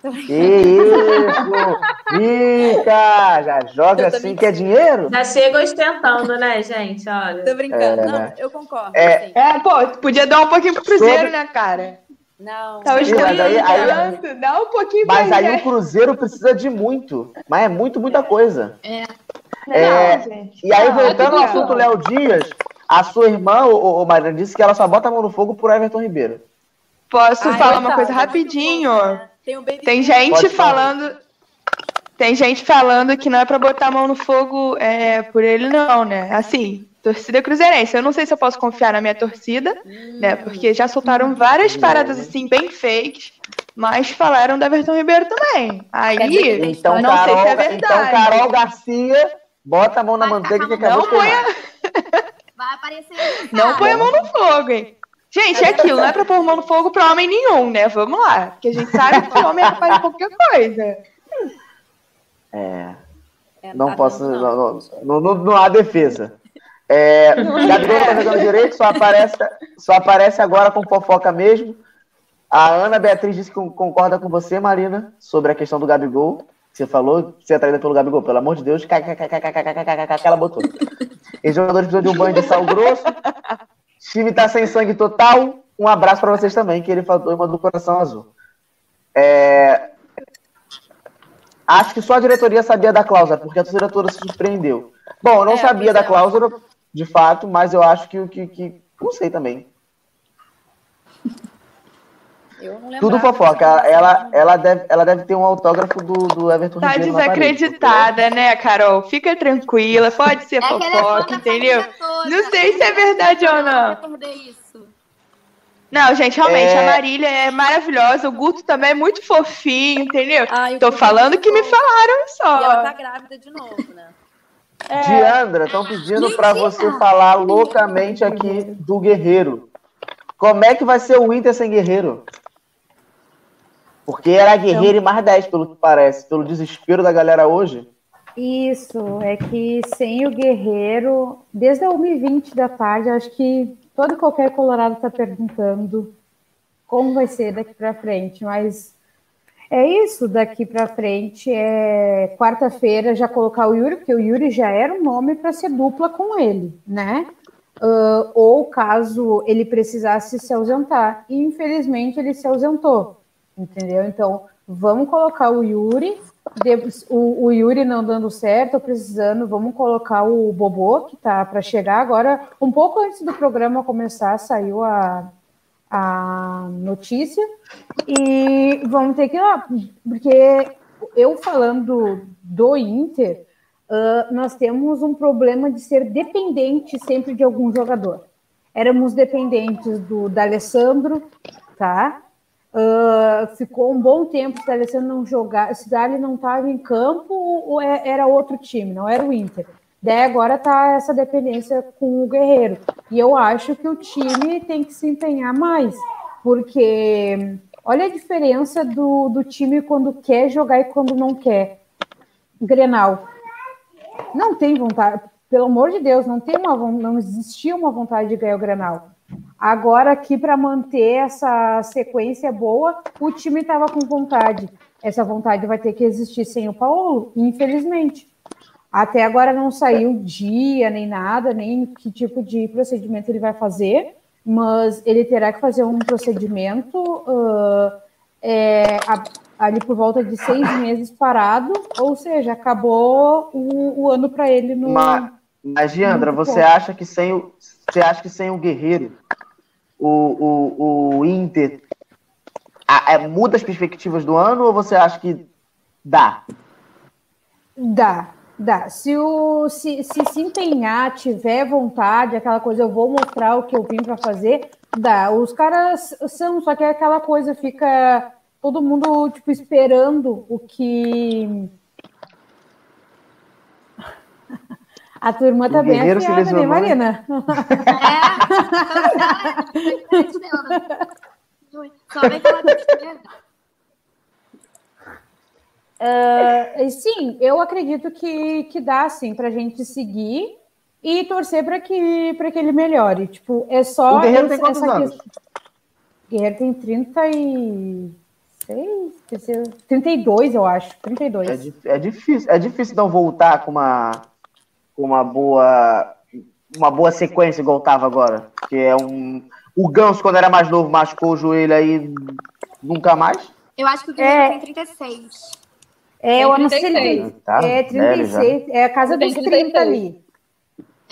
Que isso! Rica! Já joga assim que é dinheiro? Já chega ostentando, né, gente? Olha. Tô brincando. É, não, né? eu concordo. É. assim. É, pô, tu podia dar um pouquinho pro Cruzeiro, Sobre- né, cara? Não. Tá ostentando aí- aí- tanto, dá um pouquinho Mas aí o gente. Cruzeiro precisa de muito. Mas é muito, muita coisa. Não, é, gente. E aí, Não, voltando ao assunto Léo Dias, a sua irmã, o, o Mariana, disse que ela só bota a mão no fogo por Everton Ribeiro. Posso Ai, falar uma coisa muito rapidinho? né? Tem Baby Tem gente Pode falar. falando. Tem gente falando que não é pra botar a mão no fogo é, por ele, não, né? Assim, torcida cruzeirense. Eu não sei se eu posso confiar na minha torcida, né? Porque já soltaram várias paradas assim, bem fakes, mas falaram do Everton Ribeiro também. Aí, Então, não sei Carol, se é verdade. então, Carol Garcia, bota a mão na Vai manteiga que acabou Não de queimar. a, Vai aparecer. não põe a mão no fogo, hein? Gente, é aquilo, não é pra pôr mão no fogo pra homem nenhum, né? Vamos lá. Porque a gente sabe que homem é de qualquer coisa. É, É, não tá posso. dando, Não, não, não, não há defesa. É, Gabigol não tá jogando direito, só aparece, só aparece agora com fofoca mesmo. A Ana Beatriz disse que concorda com você, Marina, sobre a questão do Gabigol. Você falou você é atraída pelo Gabigol, pelo amor de Deus, que ela botou. Os jogador precisou de um banho de sal grosso. Time tá sem sangue total. Um abraço para vocês também, que ele falou uma do coração azul. É... Acho que só a diretoria sabia da cláusula, porque a torcida toda se surpreendeu. Bom, eu não é, sabia da cláusula, de fato, mas eu acho que o que, que. Não sei também. Tudo fofoca. Ela, ela, deve, ela deve ter um autógrafo do, do Everton Tá Ribeiro na parede, desacreditada, né, Carol? Fica tranquila, pode ser É é fofoca, entendeu? toda. Não sei se é verdade ou não. Isso. Não, gente, realmente, É. a Marília é maravilhosa, o Guto também é muito fofinho, entendeu? Ai, Tô Guto falando é que me falaram E ela tá só. grávida de novo, né? É. Diandra, estão pedindo para você falar loucamente aqui do Guerreiro. Como é que vai ser o Inter sem Guerreiro? Porque era Guerreiro e mais 10, pelo que parece, pelo desespero da galera hoje. Isso, é que sem o Guerreiro, desde a 1h20 da tarde, acho que todo e qualquer Colorado está perguntando como vai ser daqui para frente, mas é isso, daqui para frente é quarta-feira já colocar o Yuri, porque o Yuri já era um nome para ser dupla com ele, né? Ah, ou caso ele precisasse se ausentar. E infelizmente ele se ausentou, entendeu? Então vamos colocar o Yuri, o, o Yuri não dando certo, precisando, vamos colocar o Bobô, que tá para chegar agora. Um pouco antes do programa começar, saiu a, a notícia, e vamos ter que ir lá, porque eu falando do Inter, ah, nós temos um problema de ser dependente sempre de algum jogador. Éramos dependentes do D'Alessandro, tá? Ah, ficou um bom tempo se o D'Alessandro não jogar, se Dali não estava em campo, ou é- era outro time, não era o Inter. Daí agora tá essa dependência com o Guerreiro. E eu acho que o time tem que se empenhar mais, porque olha a diferença do, do time quando quer jogar e quando não quer. Grenal. Não tem vontade, pelo amor de Deus, não tem uma não existia uma vontade de ganhar o Grenal. Agora aqui para manter essa sequência boa, o time estava com vontade. Essa vontade vai ter que existir sem o Paulo, infelizmente. Até agora não saiu dia nem nada, nem que tipo de procedimento ele vai fazer, mas ele terá que fazer um procedimento ah, é, a- ali por volta de seis meses parado, ou seja, acabou o, o ano para ele no. Mas, mas Diandra, Muito você acha que sem o, você acha que sem o Guerreiro, o, o, o Inter a- é, muda as perspectivas do ano ou você acha que dá? Dá, dá. Se, o, se, se se empenhar, tiver vontade, aquela coisa, eu vou mostrar o que eu vim para fazer, dá. Os caras são, só que é aquela coisa, fica todo mundo, tipo, esperando o que. A turma tá O bem Guerreiro se afiada, né. Marina? É, então, Só vem. Ah, sim, eu acredito que, que dá, sim, pra gente seguir e torcer para que, pra que ele melhore. Tipo, é só. O Guerreiro essa- tem quantos essa anos? questão- Guerreiro tem 36, 32, eu acho. 32. É, é difícil, é difícil não voltar com uma, uma boa uma boa sequência igual tava agora. Que é um. O Ganso, quando era mais novo, machucou o joelho aí nunca mais. Eu acho que o Guilherme É. tem 36. É, eu não sei. 36. Tá É velho já. 36, é a casa dos 36. 30 ali.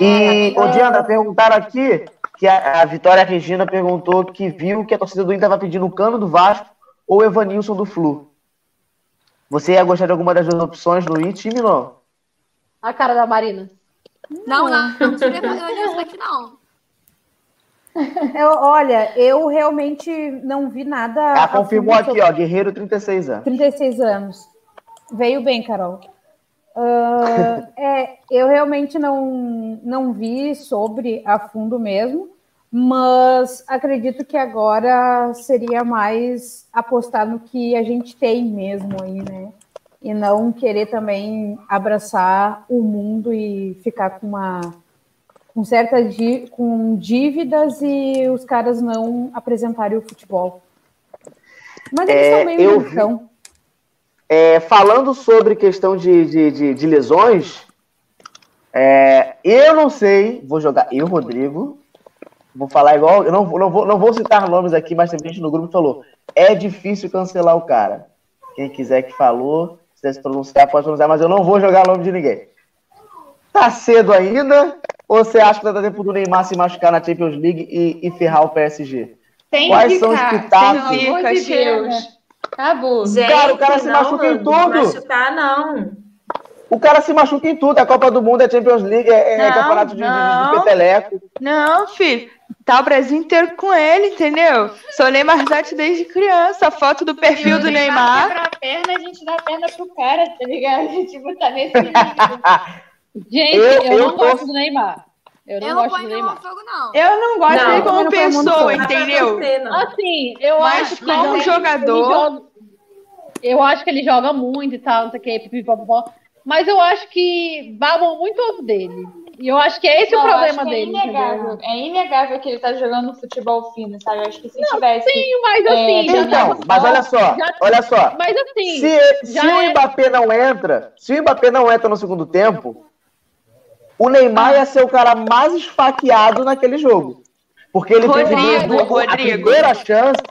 E, É, ô Diandra, perguntaram aqui que a, a Vitória Regina perguntou que viu que a torcida do Inter estava pedindo o cano do Vasco ou o Evanilson do Flu. Você ia gostar de alguma das duas opções no time, não? A cara da Marina. Não, não, não tive isso daqui, não. Eu, olha, eu realmente não vi nada. Ah, confirmou aqui, ó, Guerreiro 36 anos. 36 anos. Veio bem, Carol. Uh, é, eu realmente não, não vi sobre a fundo mesmo, mas acredito que agora seria mais apostar no que a gente tem mesmo aí, né? E não querer também abraçar o mundo e ficar com uma com certa com dívidas e os caras não apresentarem o futebol. Mas eles é, meio eu então. É, falando sobre questão de, de, de, de lesões, é, eu não sei, vou jogar eu, Rodrigo, vou falar igual, eu não, não, vou, não vou citar nomes aqui, mas tem gente no grupo falou, é difícil cancelar o cara. Quem quiser que falou, quiser se pronunciar, pode pronunciar, mas eu não vou jogar o nome de ninguém. Tá cedo ainda? Ou você acha que vai dar tempo do Neymar se machucar na Champions League e, e ferrar o PSG? Tem Quais ficar, são os pitacos? Tem fica, Deus. Acabou. Gente, cara, o cara se não, machuca em tudo. Machucar, não. O cara se machuca em tudo. É Copa do Mundo, é Champions League, é, é campeonato de, de, de, peteleco. Não, filho. Tá o Brasil inteiro com ele, entendeu? Sou Neymar Zatti desde criança. A foto do perfil do Neymar. Neymar. a perna, a gente dá a perna pro cara, tá ligado? Tipo, tá nesse nível. Gente, eu, eu, eu não tô... gosto do Neymar. Eu não, eu não gosto do Neymar. Fogo, não. Eu não gosto não, dele como pessoa, entendeu? Assim, eu Mas acho que como jogador. Joga... Eu acho que ele joga muito e tal, não sei o que, mas eu acho que babam muito ovo dele. E eu acho que é esse não, o problema é dele. É inegável, é inegável que ele tá jogando futebol fino, sabe? Eu acho que se não, tivesse. Sim, mas assim. É, então, mas olha só, já, olha só. Mas assim. Se, se o é... Mbappé não entra, se o Mbappé não entra no segundo tempo, o Neymar ia ser o cara mais esfaqueado naquele jogo. Porque ele Rodrigo, teve duas, Rodrigo. a primeira chance.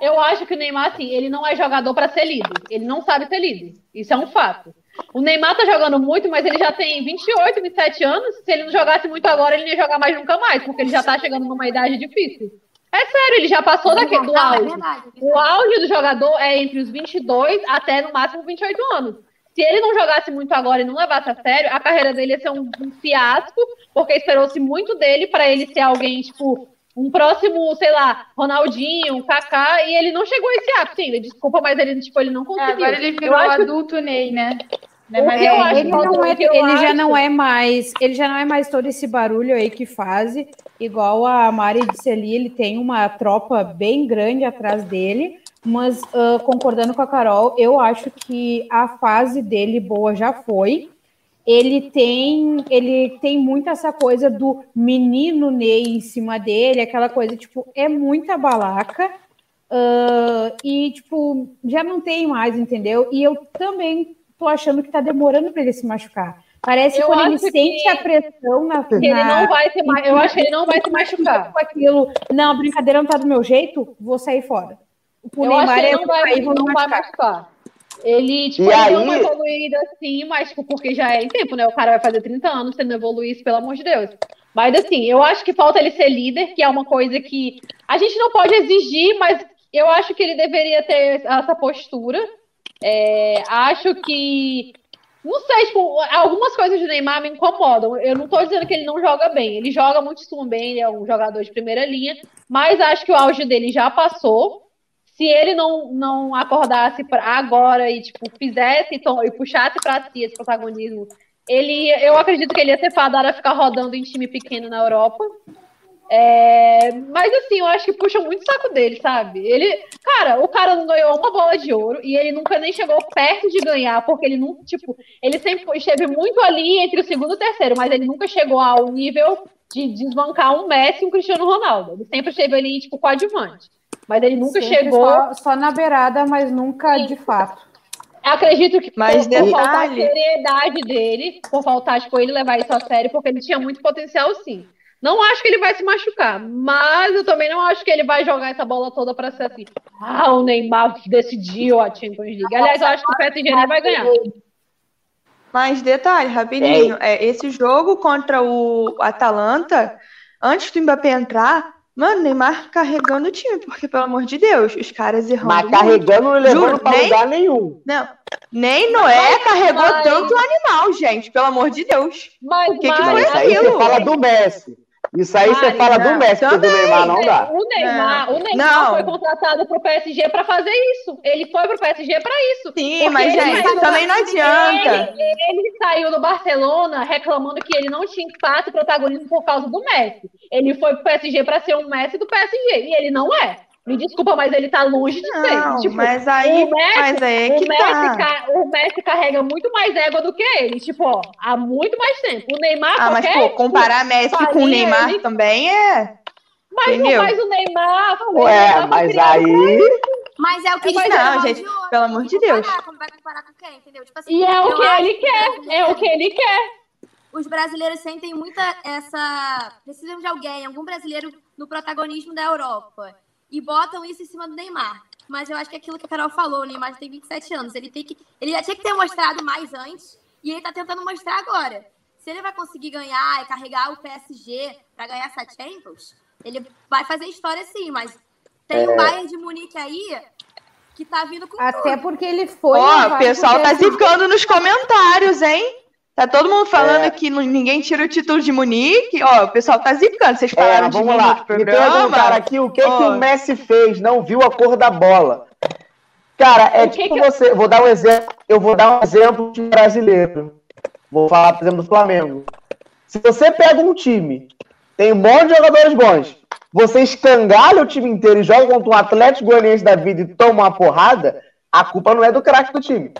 Eu acho que o Neymar, assim, ele não é jogador para ser líder. Ele não sabe ser líder. Isso é um fato. O Neymar tá jogando muito, mas ele já tem 28, 27 anos. Se ele não jogasse muito agora, ele não ia jogar mais nunca mais, porque ele já tá chegando numa idade difícil. É sério, ele já passou daquele do auge. É é. O auge do jogador é entre os 22 até no máximo 28 anos se ele não jogasse muito agora e não levasse a sério, a carreira dele ia ser um, um fiasco, porque esperou-se muito dele para ele ser alguém, tipo, um próximo, sei lá, Ronaldinho, Kaká, e ele não chegou a esse ápice ainda. Desculpa, mas ele, tipo, ele não conseguiu. É, agora ele virou adulto que... Ney, né? Né, mas é, ele, não é, ele já não é mais, ele já não é mais todo esse barulho aí que faz, igual a Mari disse ali, ele tem uma tropa bem grande atrás dele, mas uh, concordando com a Carol, eu acho que a fase dele boa já foi. Ele tem, ele tem muito essa coisa do menino Ney em cima dele, aquela coisa, tipo, é muita balaca. Uh, e, tipo, já não tem mais, entendeu? E eu também tô achando que tá demorando para ele se machucar. Parece eu quando ele sente a pressão na, na... Ele não vai se ma... Eu acho que ele não vai se machucar. Com aquilo, não, a brincadeira não tá do meu jeito, vou sair fora. O eu Neymar acho que ele não vai, ele não vai machucar. Ele, tipo, e ele aí... deu uma evoluída assim, mas tipo, porque já é em tempo, né? O cara vai fazer 30 anos, se não evoluir pelo amor de Deus. Mas assim, eu acho que falta ele ser líder, que é uma coisa que a gente não pode exigir, mas eu acho que ele deveria ter essa postura. É, acho que. Não sei, tipo, algumas coisas do Neymar me incomodam. Eu não tô dizendo que ele não joga bem. Ele joga muito bem, ele é um jogador de primeira linha, mas acho que o auge dele já passou se ele não, não acordasse agora e tipo fizesse e puxasse para si esse protagonismo, ele, eu acredito que ele ia ser fadado a ficar rodando em time pequeno na Europa. É, mas assim, eu acho que puxa muito o saco dele, sabe? Ele, cara, o cara não ganhou uma bola de ouro e ele nunca nem chegou perto de ganhar, porque ele não, tipo, ele sempre esteve muito ali entre o segundo e o terceiro, mas ele nunca chegou ao nível de desbancar um Messi e um Cristiano Ronaldo. Ele sempre esteve ali, tipo, coadjuvante. Mas ele nunca Sempre chegou. Só, só, na beirada, mas nunca sim. de fato. acredito que mas por, por faltar a seriedade dele, por faltar, tipo, ele levar isso a sério, porque ele tinha muito potencial, sim. Não acho que ele vai se machucar, mas eu também não acho que ele vai jogar essa bola toda para ser assim. Ah, o Neymar decidiu a Champions League. Aliás, eu acho que o PSG nem vai ganhar. Mas detalhe, rapidinho, é, esse jogo contra o Atalanta, antes do Mbappé entrar, Mano, Neymar carregando o time, porque, pelo amor de Deus, os caras errando. Mas carregando não levando nem, lugar nenhum. Não, nem Noé mas, carregou mas... tanto animal, gente, pelo amor de Deus. Mas, que, que foi aquilo? Você fala do Messi. Isso aí você Mari, fala do não, Messi, porque do. Neymar não dá. O Neymar, o Neymar Não. foi contratado pro PSG para fazer isso. Ele foi pro PSG para isso. Sim, mas, ele gente, saiu- também não adianta. Ele, ele saiu do Barcelona reclamando que ele não tinha espaço e protagonismo por causa do Messi. Ele foi pro PSG para ser um Messi do PSG e ele não é. Me desculpa, mas ele tá longe de Não, ser. Tipo, mas aí, o Messi- mas aí é o que Messi, tá. o Messi carrega muito mais égua do que ele, tipo, ó, há muito mais tempo. O Neymar, Ah, mas, pô, comparar Messi com o Neymar ele- também é. mas, o- entendeu? mas o Neymar, o Ué, Neymar foi mas aí. Mas é o que Mas diz não, o gente, ouro, pelo amor de que Deus. comparar, Como vai comparar com quem, entendeu? Tipo assim, E é o que ele que quer, é brasileiro- o que ele quer. Os brasileiros sentem muita essa. Precisam de alguém, algum brasileiro no protagonismo da Europa. E botam isso em cima do Neymar. Mas eu acho que é aquilo que a Carol falou, o Neymar já tem 27 anos. Ele, tem que, ele já tinha que ter mostrado mais antes. E ele tá tentando mostrar agora. Se ele vai conseguir ganhar e carregar o PSG para ganhar essa Champions, ele vai fazer história sim, mas tem o Bayern de Munique aí que tá vindo com Até tudo. porque ele foi. Ó, o pessoal tá zicando nos comentários, hein? Tá todo mundo falando É. que ninguém tira o título de Munique. Ó, o pessoal tá zicando. Vocês É, falaram de vamos no lá. Me perguntaram aqui o que, que Ó. o Messi fez, não viu a cor da bola. Cara, é que tipo que- você. Vou dar um exemplo. Eu vou dar um exemplo de brasileiro. Vou falar, por exemplo, do Flamengo. Se você pega um time, tem um monte de jogadores bons, você escangalha o time inteiro e joga contra um Atlético Goianiense da vida e toma uma porrada, a culpa não é do craque do time.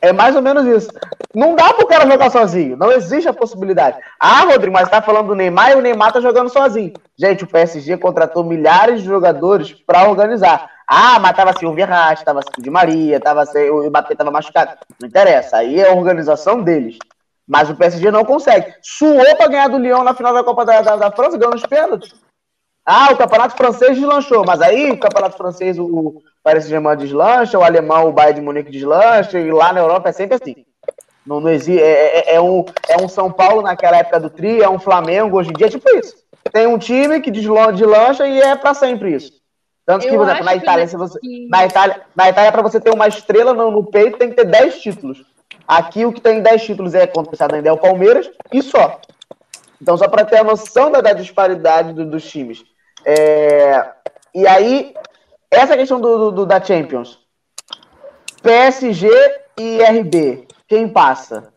É mais ou menos isso. Não dá pro cara jogar sozinho. Não existe a possibilidade. Ah, Rodrigo, mas tá falando do Neymar e o Neymar tá jogando sozinho. Gente, o PSG contratou milhares de jogadores pra organizar. Ah, mas tava assim o Verratti, tava assim o Di Maria, tava assim, o Mbappé tava machucado. Não interessa. Aí é a organização deles. Mas o PSG não consegue. Suou pra ganhar do Lyon na final da Copa da, da, da França, ganhando os pênaltis. Ah, o campeonato francês deslanchou, mas aí o campeonato francês, o Paris Saint-Germain deslancha, o alemão, o Bayern de Munique deslancha, e lá na Europa é sempre assim. Não, não existe, é, é- é um, é um São Paulo naquela época do Tri, é um Flamengo, hoje em dia é tipo isso. Tem um time que deslan- deslancha e é pra sempre isso. Tanto que, por exemplo, na acho que- Itália, se você, na Itália, na Itália, pra você ter uma estrela no, no peito, tem que ter 10 títulos. Aqui o que tem 10 títulos é conquistado ainda é o Palmeiras e só. Então, só para ter a noção da, da disparidade do- dos times. É, e aí, essa questão do, do- do- da Champions. PSG e RB. Quem passa?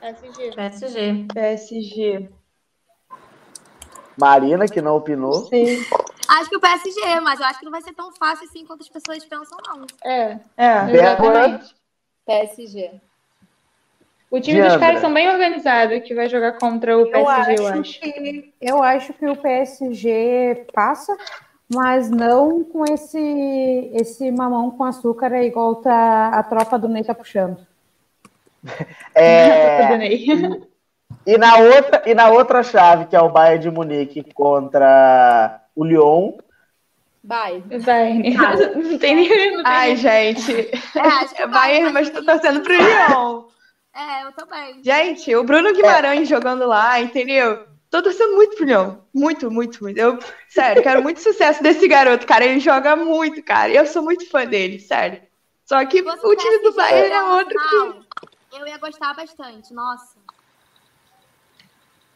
PSG. PSG. Marina, que não opinou. Sim. Acho que o PSG, mas eu acho que não vai ser tão fácil assim quanto as pessoas pensam, não. É, É. Débora, exatamente. PSG. O time Diandra. dos caras são bem organizados que vai jogar contra o Eu PSG, eu acho acho. que eu acho que o PSG passa, mas não com esse esse mamão com açúcar é igual tá a tropa do Ney tá puxando. é, e, na outra, e na outra chave, que é o Bayern de Munique contra o Lyon. Vai. Vai, não tem nem. Não tem Ai, gente. É, É o Bayern Bayern, mas tô torcendo pro Lyon. É, eu também. Gente, o Bruno Guimarães jogando lá, entendeu? Tô torcendo muito pro Leão. Muito, muito, muito. Eu, sério, quero muito sucesso desse garoto, cara. Ele joga muito, cara. Eu sou muito fã dele, sério. Só que fosse o time do Bayern é outro que. Eu ia gostar bastante, nossa.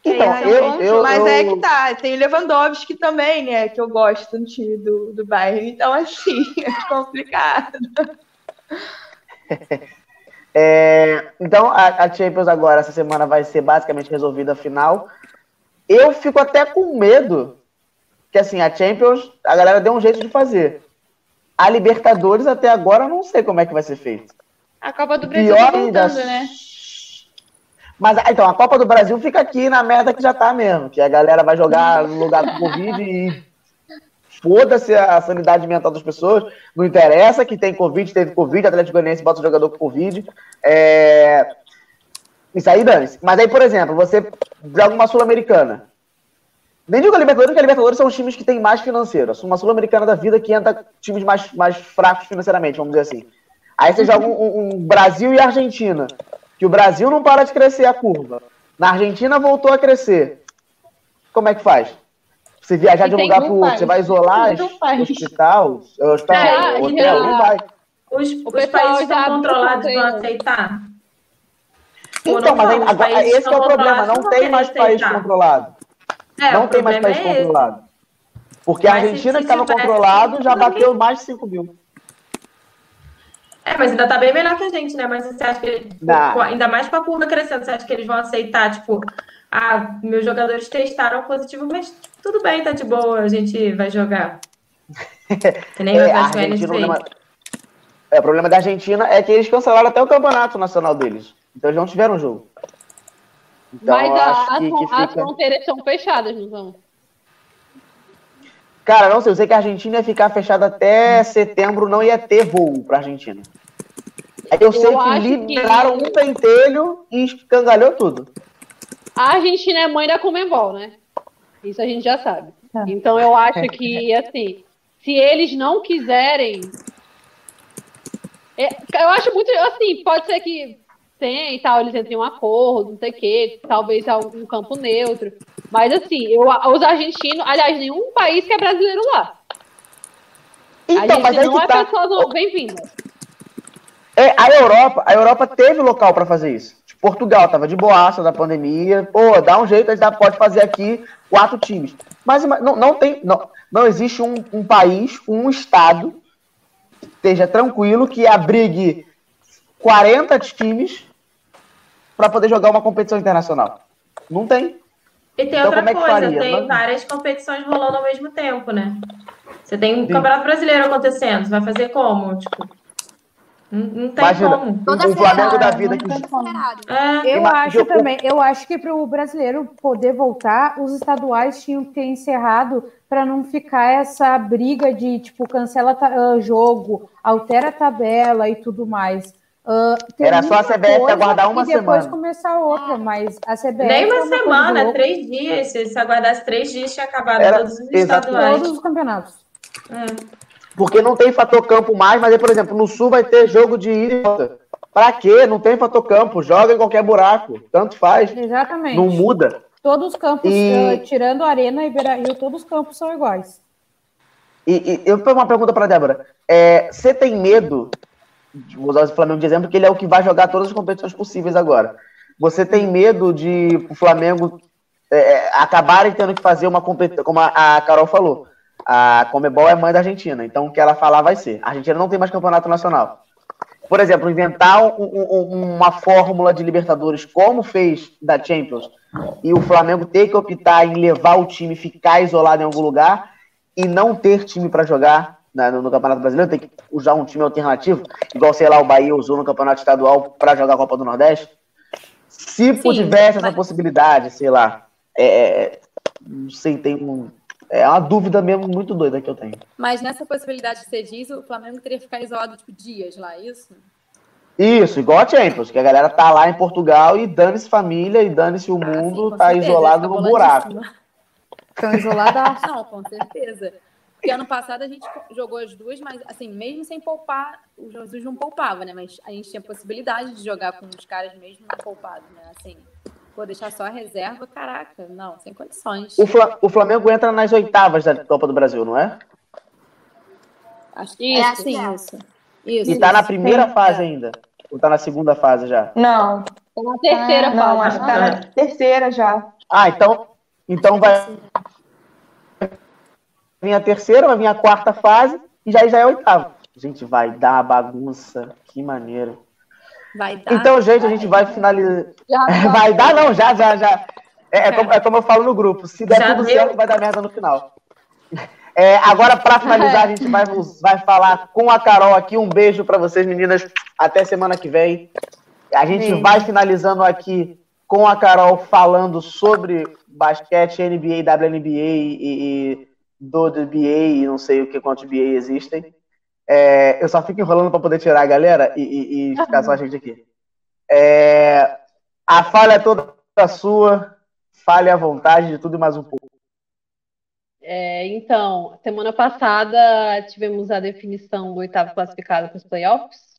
Então, É, eu, eu, mas eu- é que tá. Tem o Lewandowski também, né? Que eu gosto no time do, do Bayern. Então, assim, é complicado. É, então, a, a Champions agora, essa semana, vai ser basicamente resolvida a final. Eu fico até com medo que, assim, a Champions, a galera deu um jeito de fazer. A Libertadores, até agora, eu não sei como é que vai ser feito. A Copa do Brasil Pior tá ainda. né? Mas, ah, então, a Copa do Brasil fica aqui na merda que já tá mesmo, que a galera vai jogar no lugar do Covid e foda-se a sanidade mental das pessoas, não interessa que tem Covid, teve Covid, Atlético Goianiense bota o jogador com Covid, é... isso aí dane-se. Mas aí, por exemplo, você joga uma Sul-Americana, nem digo a Libertadores, porque a Libertadores são os times que têm mais financeiro, uma Sul-Americana da vida que entra times mais, mais fracos financeiramente, vamos dizer assim. Aí você joga um, um- Brasil e Argentina, que o Brasil não para de crescer a curva. Na Argentina voltou a crescer. Como é que faz? Você viajar E de um lugar para outro, você vai isolar faz. hospital, hospital, Ah, hotel, já- não vai. Os, os países estão controlados vão aceitar? Então, mas aí, agora, esse é o problema, não tem mais país controlado. É, não tem mais país é controlado. Porque a Mas se- Argentina que estava controlado já bateu mais de 5 mil. É, mas ainda tá bem melhor que a gente, né? Mas você acha que, Não. ainda mais com a curva crescendo, você acha que eles vão aceitar, tipo, ah, meus jogadores testaram positivo, mas tudo bem, tá de boa, a gente vai jogar. Que nem É, a Argentina, o problema, é, o problema da Argentina é que eles cancelaram até o campeonato nacional deles. Então eles não tiveram jogo. Então Mas eu a- as, que, fronteiras são fechadas, não são? Cara, não sei, eu sei que a Argentina ia ficar fechada até setembro, não ia ter voo pra Argentina. Aí eu, sei que acho que- liberaram um pentelho e escangalhou tudo. A Argentina é mãe da Comembol, né? Isso a gente já sabe. Então eu acho que, assim, se eles não quiserem. É, eu acho muito. Assim, pode ser que tenha e tal, eles entrem em um acordo, não sei o quê, talvez algum campo neutro. Mas, assim, eu, os argentinos. Aliás, nenhum país que é brasileiro lá. Então, mas aí não é tá. pessoas bem-vindas. É, a Europa, a Europa teve local pra fazer isso. Tipo, Portugal tava de boaça da pandemia. Pô, dá um jeito, a gente pode fazer aqui quatro times. Mas não, não tem, não, não existe um, um país, um estado esteja tranquilo que abrigue 40 times para poder jogar uma competição internacional. Não tem. E tem Então, outra é coisa, faria? tem Não- várias competições rolando ao mesmo tempo, né? Você tem um Sim. Campeonato Brasileiro acontecendo, você vai fazer como? Tipo, não, não tem Imagina, como. Toda o Flamengo da vida que. É, Eu Ima- acho eu- também, eu acho que para o brasileiro poder voltar, os estaduais tinham que ter encerrado para não ficar essa briga de tipo cancela ah, jogo, altera a tabela e tudo mais. Ah, Era só a CBF coisa aguardar uma e depois semana. começar outra, mas a CBF nem é uma semana, três dias. Se se aguardasse três dias, tinha acabado Era- todos os exato. estaduais. todos os campeonatos. É. Porque não tem fator campo mais, mas aí, por exemplo, no Sul vai ter jogo de ida e volta. Pra quê? Não tem fator campo. Joga em qualquer buraco. Tanto faz. Exatamente. Não muda. Todos os campos, E- ah, tirando a Arena e Beira Rio, todos os campos são iguais. E, e eu tenho uma pergunta pra Débora. É, Você tem medo, vou usar o Flamengo de exemplo, porque ele é o que vai jogar todas as competições possíveis agora. Você tem medo de o Flamengo é, acabarem tendo que fazer uma competição, como a, a Carol falou, a Comebol é mãe da Argentina, então o que ela falar vai ser. A Argentina não tem mais campeonato nacional. Por exemplo, inventar um- um- uma fórmula de Libertadores como fez da Champions e o Flamengo ter que optar em levar o time ficar isolado em algum lugar e não ter time para jogar né, no, no Campeonato Brasileiro, ter que usar um time alternativo, igual, sei lá, o Bahia usou no Campeonato Estadual para jogar a Copa do Nordeste. Se tivesse essa mas- possibilidade, sei lá, é, é, não sei, tem um, é uma dúvida mesmo muito doida que eu tenho. Mas nessa possibilidade que você diz, o Flamengo teria que ficar isolado, tipo, dias lá, é isso? Isso, igual a Champions, que a galera tá lá em Portugal e dane-se família e dane-se o Ah, mundo, sim, com tá certeza, isolado fica no buraco. Estão isoladas. Não, com certeza. Porque ano passado a gente jogou as duas, mas assim, mesmo sem poupar, o Jesus não poupava, né? Mas a gente tinha possibilidade de jogar com os caras mesmo não poupados, né? Assim, pô, deixar só a reserva, caraca, não, sem condições. O, Fla- o Flamengo entra nas oitavas da Copa do Brasil, não é? Acho que é Isso, assim, é. isso. Isso. E tá na isso. primeira Sim. fase ainda. Ou tá na segunda fase já? Não, Tá na terceira não, fase. acho que tá na terceira já. Ah, então, então vai vir a terceira, vai vir a quarta fase e já, já é a oitava. Gente, vai dar bagunça. Que maneiro. Vai dar. Então, gente, a gente vai finalizar. Já. Vai dar, não, já, já, já. É, é como, é como eu falo no grupo. Se der Já tudo deu. certo, vai dar merda no final. É, agora, para finalizar, a gente vai, vai falar com a Carol aqui. Um beijo para vocês, meninas. Até semana que vem. A gente Beijo. vai finalizando aqui com a Carol falando sobre basquete, NBA, WNBA e, e do NBA e não sei o que quantos BA existem. É, eu só fico enrolando para poder tirar a galera e, e- e ficar só a gente aqui. É, a falha é toda sua. Fale à vontade de tudo e mais um pouco. É, então, semana passada tivemos a definição do oitavo classificado para os playoffs.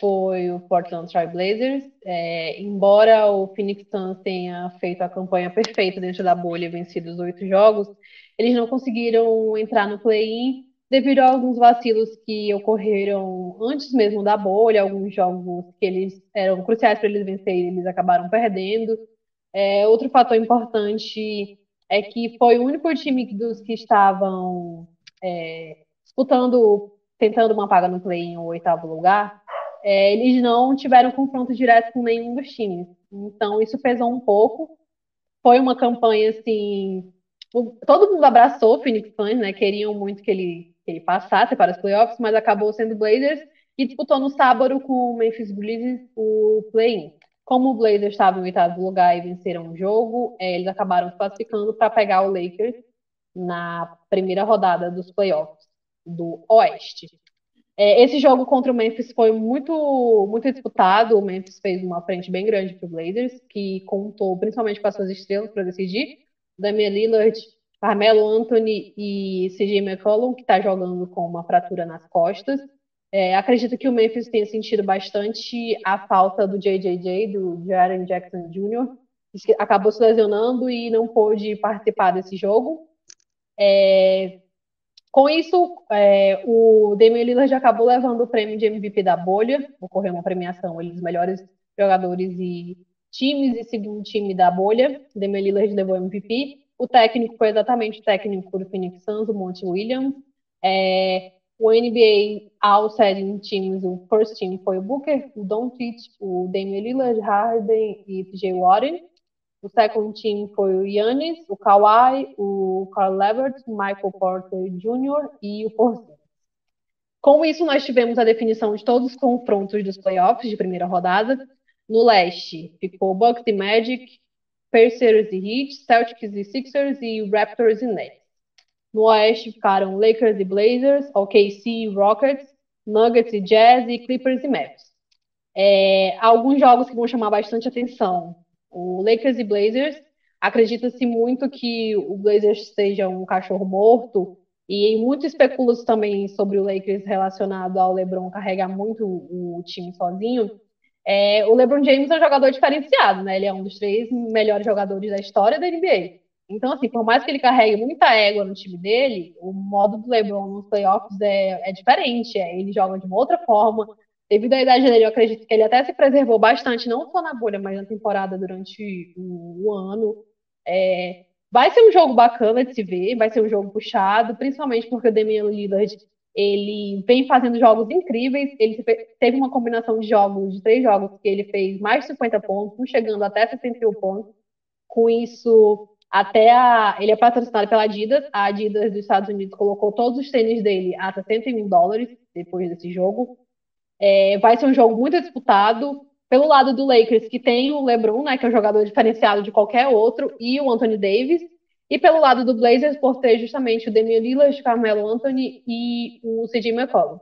Foi o Portland Trail Blazers. É, embora o Phoenix Suns tenha feito a campanha perfeita dentro da bolha e vencido os oito jogos, eles não conseguiram entrar no play-in devido a alguns vacilos que ocorreram antes mesmo da bolha, alguns jogos que eles eram cruciais para eles vencerem, eles acabaram perdendo. É, outro fator importante é que foi o único time dos que estavam é, disputando, tentando uma vaga no play em oitavo lugar, é, eles não tiveram confronto direto com nenhum dos times. Então, isso pesou um pouco. Foi uma campanha, assim, todo mundo abraçou o Phoenix Suns, né? Queriam muito que ele, que ele passasse para os playoffs, mas acabou sendo Blazers e disputou no sábado com o Memphis Grizzlies o play-in. Como o Blazers estava em oitavo lugar e venceram o jogo, é, eles acabaram se classificando para pegar o Lakers na primeira rodada dos playoffs do Oeste. É, esse jogo contra o Memphis foi muito, muito disputado. O Memphis fez uma frente bem grande para o Blazers, que contou principalmente com as suas estrelas para decidir. Damian Lillard, Carmelo Anthony e CJ McCollum, que está jogando com uma fratura nas costas. É, acredito que o Memphis tenha sentido bastante a falta do JJJ, do Jaren Jackson Jr., que acabou se lesionando e não pôde participar desse jogo. É, com isso, é, o Damian Lillard acabou levando o prêmio de MVP da bolha, ocorreu uma premiação, eles melhores jogadores e times e segundo time da bolha, Damian Lillard levou MVP, o técnico foi exatamente o técnico do Phoenix Suns, o Monty Williams, é, o NBA All Setting Teams, o first team foi o Booker, o Doncic, o Damian Lillard, Harden e TJ Warren. O second team foi o Yannis, o Kawhi, o Carl Levert, o Michael Porter Jr. e o Porzingis. Com isso, nós tivemos a definição de todos os confrontos dos playoffs de primeira rodada. No leste, ficou Bucks e Magic, Pacers e Heat, Celtics e Sixers e Raptors e Nets. No Oeste ficaram Lakers e Blazers, OKC e Rockets, Nuggets e Jazz e Clippers e Mavs. É, alguns jogos que vão chamar bastante atenção. O Lakers e Blazers, acredita-se muito que o Blazers seja um cachorro morto e muito especula também sobre o Lakers relacionado ao LeBron carregar muito o time sozinho. É, o LeBron James é um jogador diferenciado, né? Ele é um dos três melhores jogadores da história da NBA. Então, assim, por mais que ele carregue muita égua no time dele, o modo do LeBron nos playoffs é, é diferente. É, ele joga de uma outra forma. Devido à idade dele, eu acredito que ele até se preservou bastante, não só na bolha, mas na temporada durante o, o ano. É, vai ser um jogo bacana de se ver, vai ser um jogo puxado, principalmente porque o Damian Lillard ele vem fazendo jogos incríveis. Ele teve uma combinação de jogos, de três jogos, que ele fez mais de 50 pontos, chegando até 61 pontos. Com isso, até a, ele é patrocinado pela Adidas. A Adidas dos Estados Unidos colocou todos os tênis dele a 61 dólares depois desse jogo. É, vai ser um jogo muito disputado. Pelo lado do Lakers, que tem o LeBron, né, que é um jogador diferenciado de qualquer outro, e o Anthony Davis. E pelo lado do Blazers, por ter justamente o Damian Lillard, Carmelo Anthony e o CJ McCollum.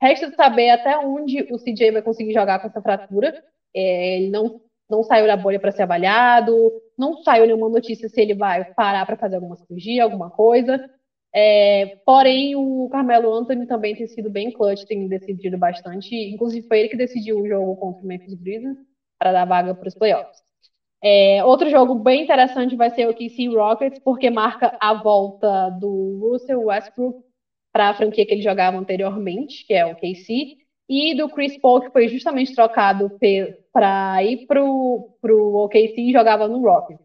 Resta saber até onde o CJ vai conseguir jogar com essa fratura. É, ele não não saiu da bolha para ser avaliado, não saiu nenhuma notícia se ele vai parar para fazer alguma cirurgia, alguma coisa. É, porém, o Carmelo Anthony também tem sido bem clutch, tem decidido bastante. Inclusive, foi ele que decidiu o jogo contra o Memphis Grizzlies para dar vaga para os playoffs. É, outro jogo bem interessante vai ser o KC Rockets, porque marca a volta do Russell Westbrook para a franquia que ele jogava anteriormente, que é o KC, e do Chris Paul, que foi justamente trocado para ir pro, pro OKC e jogava no Rockets.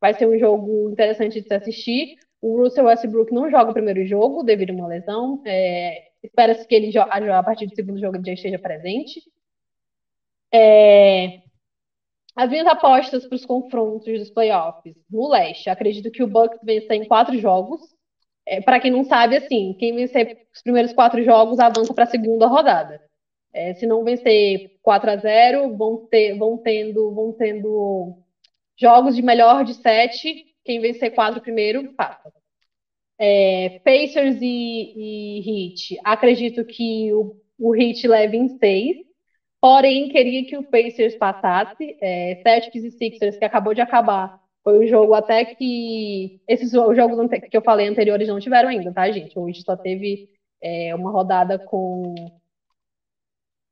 Vai ser um jogo interessante de se assistir. O Russell Westbrook não joga o primeiro jogo devido a uma lesão. É, Espera-se que ele a partir do segundo jogo já esteja presente. É, as minhas apostas para os confrontos dos playoffs no leste, acredito que o Bucks vença em quatro jogos. É, para quem não sabe, assim, quem vencer os primeiros quatro jogos avança para a segunda rodada. É, se não vencer 4 a 0 vão, ter, vão, tendo, vão tendo jogos de melhor de 7. Quem vencer 4 primeiro, passa. É, Pacers e, e Heat. Acredito que o, o Heat leve em 6. Porém, queria que o Pacers passasse. É, Celtics e Sixers, que acabou de acabar. Foi o jogo até que. Esses jogos que eu falei anteriores não tiveram ainda, tá, gente? Hoje só teve é, uma rodada com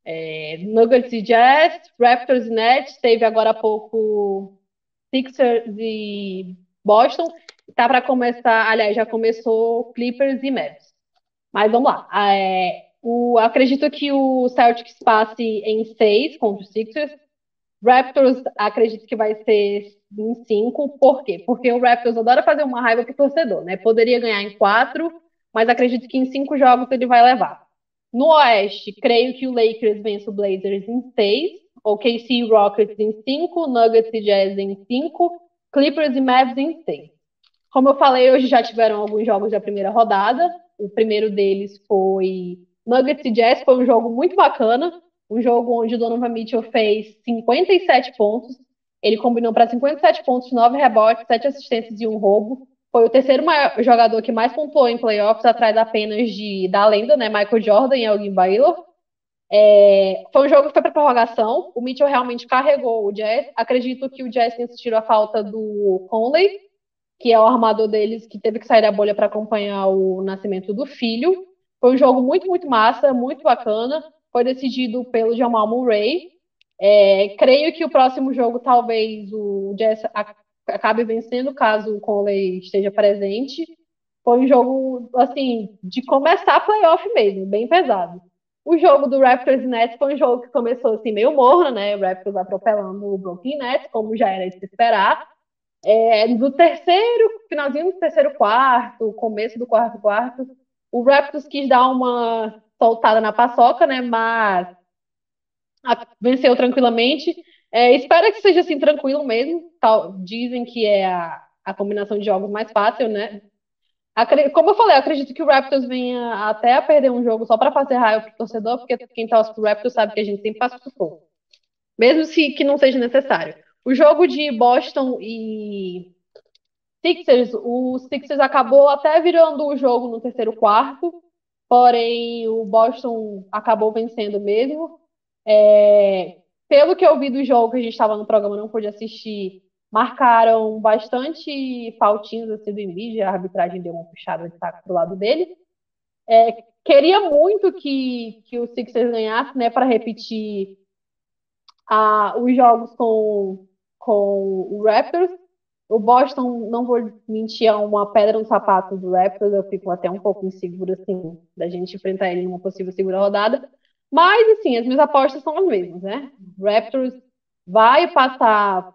é, Nuggets e Jazz, Raptors e Nets, teve agora há pouco Sixers e Boston. Tá para começar, aliás, já começou Clippers e Mavs. Mas vamos lá. É, o, acredito que o Celtics passe em seis contra o Sixers. Raptors acredito que vai ser em 5. Por quê? Porque o Raptors adora fazer uma raiva pro torcedor, né? Poderia ganhar em 4, mas acredito que em 5 jogos ele vai levar. No Oeste, creio que o Lakers vence o Blazers em 6, OKC e Rockets em 5, Nuggets e Jazz em 5, Clippers e Mavs em 6. Como eu falei, hoje já tiveram alguns jogos da primeira rodada. O primeiro deles foi Nuggets e Jazz, foi um jogo muito bacana um jogo onde o Donovan Mitchell fez 57 pontos. Ele combinou para 57 pontos, 9 rebotes, 7 assistências e um roubo. Foi o terceiro jogador que mais pontuou em playoffs, atrás apenas de, da lenda, né, Michael Jordan e Elgin Baylor. É, foi um jogo que foi para prorrogação. O Mitchell realmente carregou o Jazz. Acredito que o Jazz tenha sentido a falta do Conley, que é o armador deles, que teve que sair da bolha para acompanhar o nascimento do filho. Foi um jogo muito, muito massa, muito bacana foi decidido pelo Jamal Murray. É, creio que o próximo jogo talvez o Jazz acabe vencendo caso o Conley esteja presente. Foi um jogo assim de começar playoff mesmo, bem pesado. O jogo do Raptors e Nets foi um jogo que começou assim meio morno, né? O Raptors atropelando o Brooklyn Nets, como já era de se esperar. É, do terceiro, finalzinho do terceiro quarto, começo do quarto quarto, o Raptors quis dar uma soltada na paçoca, né? Mas venceu tranquilamente. É, espero que seja assim tranquilo mesmo. Tal, dizem que é a, a combinação de jogos mais fácil, né? Como eu falei, eu acredito que o Raptors venha até a perder um jogo só para fazer raiva pro torcedor, porque quem torce pro Raptors sabe que a gente sempre passa por Mesmo se que não seja necessário. O jogo de Boston e Sixers, o Sixers acabou até virando o jogo no terceiro quarto, porém o Boston acabou vencendo mesmo. É, pelo que eu vi do jogo que a gente estava no programa, não pude assistir, marcaram bastante faltinhos assim do Embiid, a arbitragem deu uma puxada de saco pro lado dele. É, queria muito que, que o Sixers ganhasse, né, para repetir a, os jogos com, com o Raptors. O Boston, não vou mentir, é uma pedra no sapato do Raptors. Eu fico até um pouco insegura, assim, da gente enfrentar ele numa possível segunda rodada. Mas, assim, as minhas apostas são as mesmas, né? Raptors vai passar,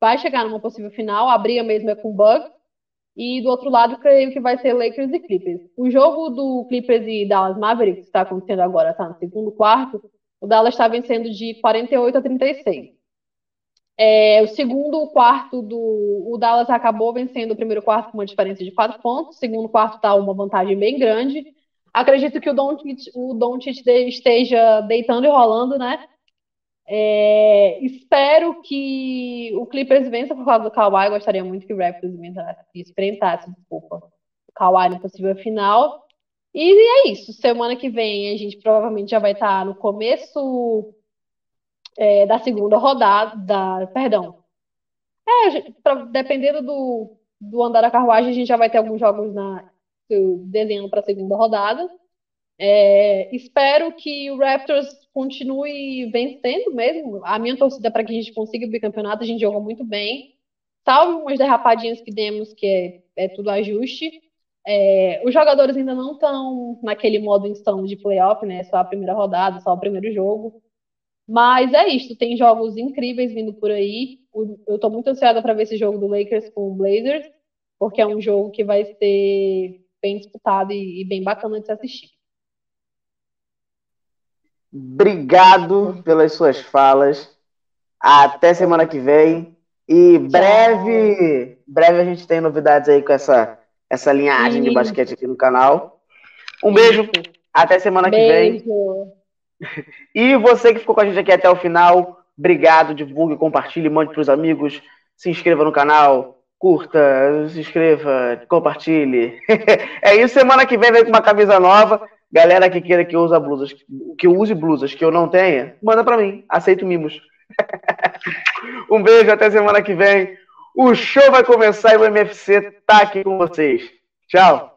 vai chegar numa possível final. A briga mesmo é com o Bucks. E do outro lado, creio que vai ser Lakers e Clippers. O jogo do Clippers e Dallas Mavericks, que está acontecendo agora, está no segundo quarto, o Dallas está vencendo de 48 a 36. É, o segundo quarto do o Dallas acabou vencendo o primeiro quarto com uma diferença de quatro pontos. O segundo quarto está uma vantagem bem grande. Acredito que o Doncic, o Doncic esteja deitando e rolando, né? É, espero que o Clippers vença por causa do Kawhi. Gostaria muito que o Raptors enfrentasse, desculpa, o Kawhi na possível final. E é isso. Semana que vem a gente provavelmente já vai estar no começo é, da segunda rodada, da, perdão. É, pra, dependendo do, do andar da carruagem, a gente já vai ter alguns jogos na, desenhando para a segunda rodada. É, espero que o Raptors continue vencendo mesmo. A minha torcida para que a gente consiga o bicampeonato, a gente jogou muito bem. Salve umas derrapadinhas que demos, que é, é tudo ajuste. É, os jogadores ainda não estão naquele modo insano de playoff, né? Só a primeira rodada, só o primeiro jogo. Mas é isso, tem jogos incríveis vindo por aí. Eu estou muito ansiosa para ver esse jogo do Lakers com o Blazers, porque é um jogo que vai ser bem disputado e, e bem bacana de se assistir. Obrigado pelas suas falas. Até semana que vem. E breve, breve a gente tem novidades aí com essa, essa linhagem Sim. de basquete aqui no canal. Um beijo. Até semana beijo. que vem. E você que ficou com a gente aqui até o final, obrigado, divulgue, compartilhe, mande para os amigos, se inscreva no canal, curta, se inscreva, compartilhe. é isso, semana que vem vem com uma camisa nova. Galera que queira que use blusas, que eu use blusas que eu não tenha, manda para mim, aceito mimos. um beijo, até semana que vem. O show vai começar e o MFC tá aqui com vocês. Tchau.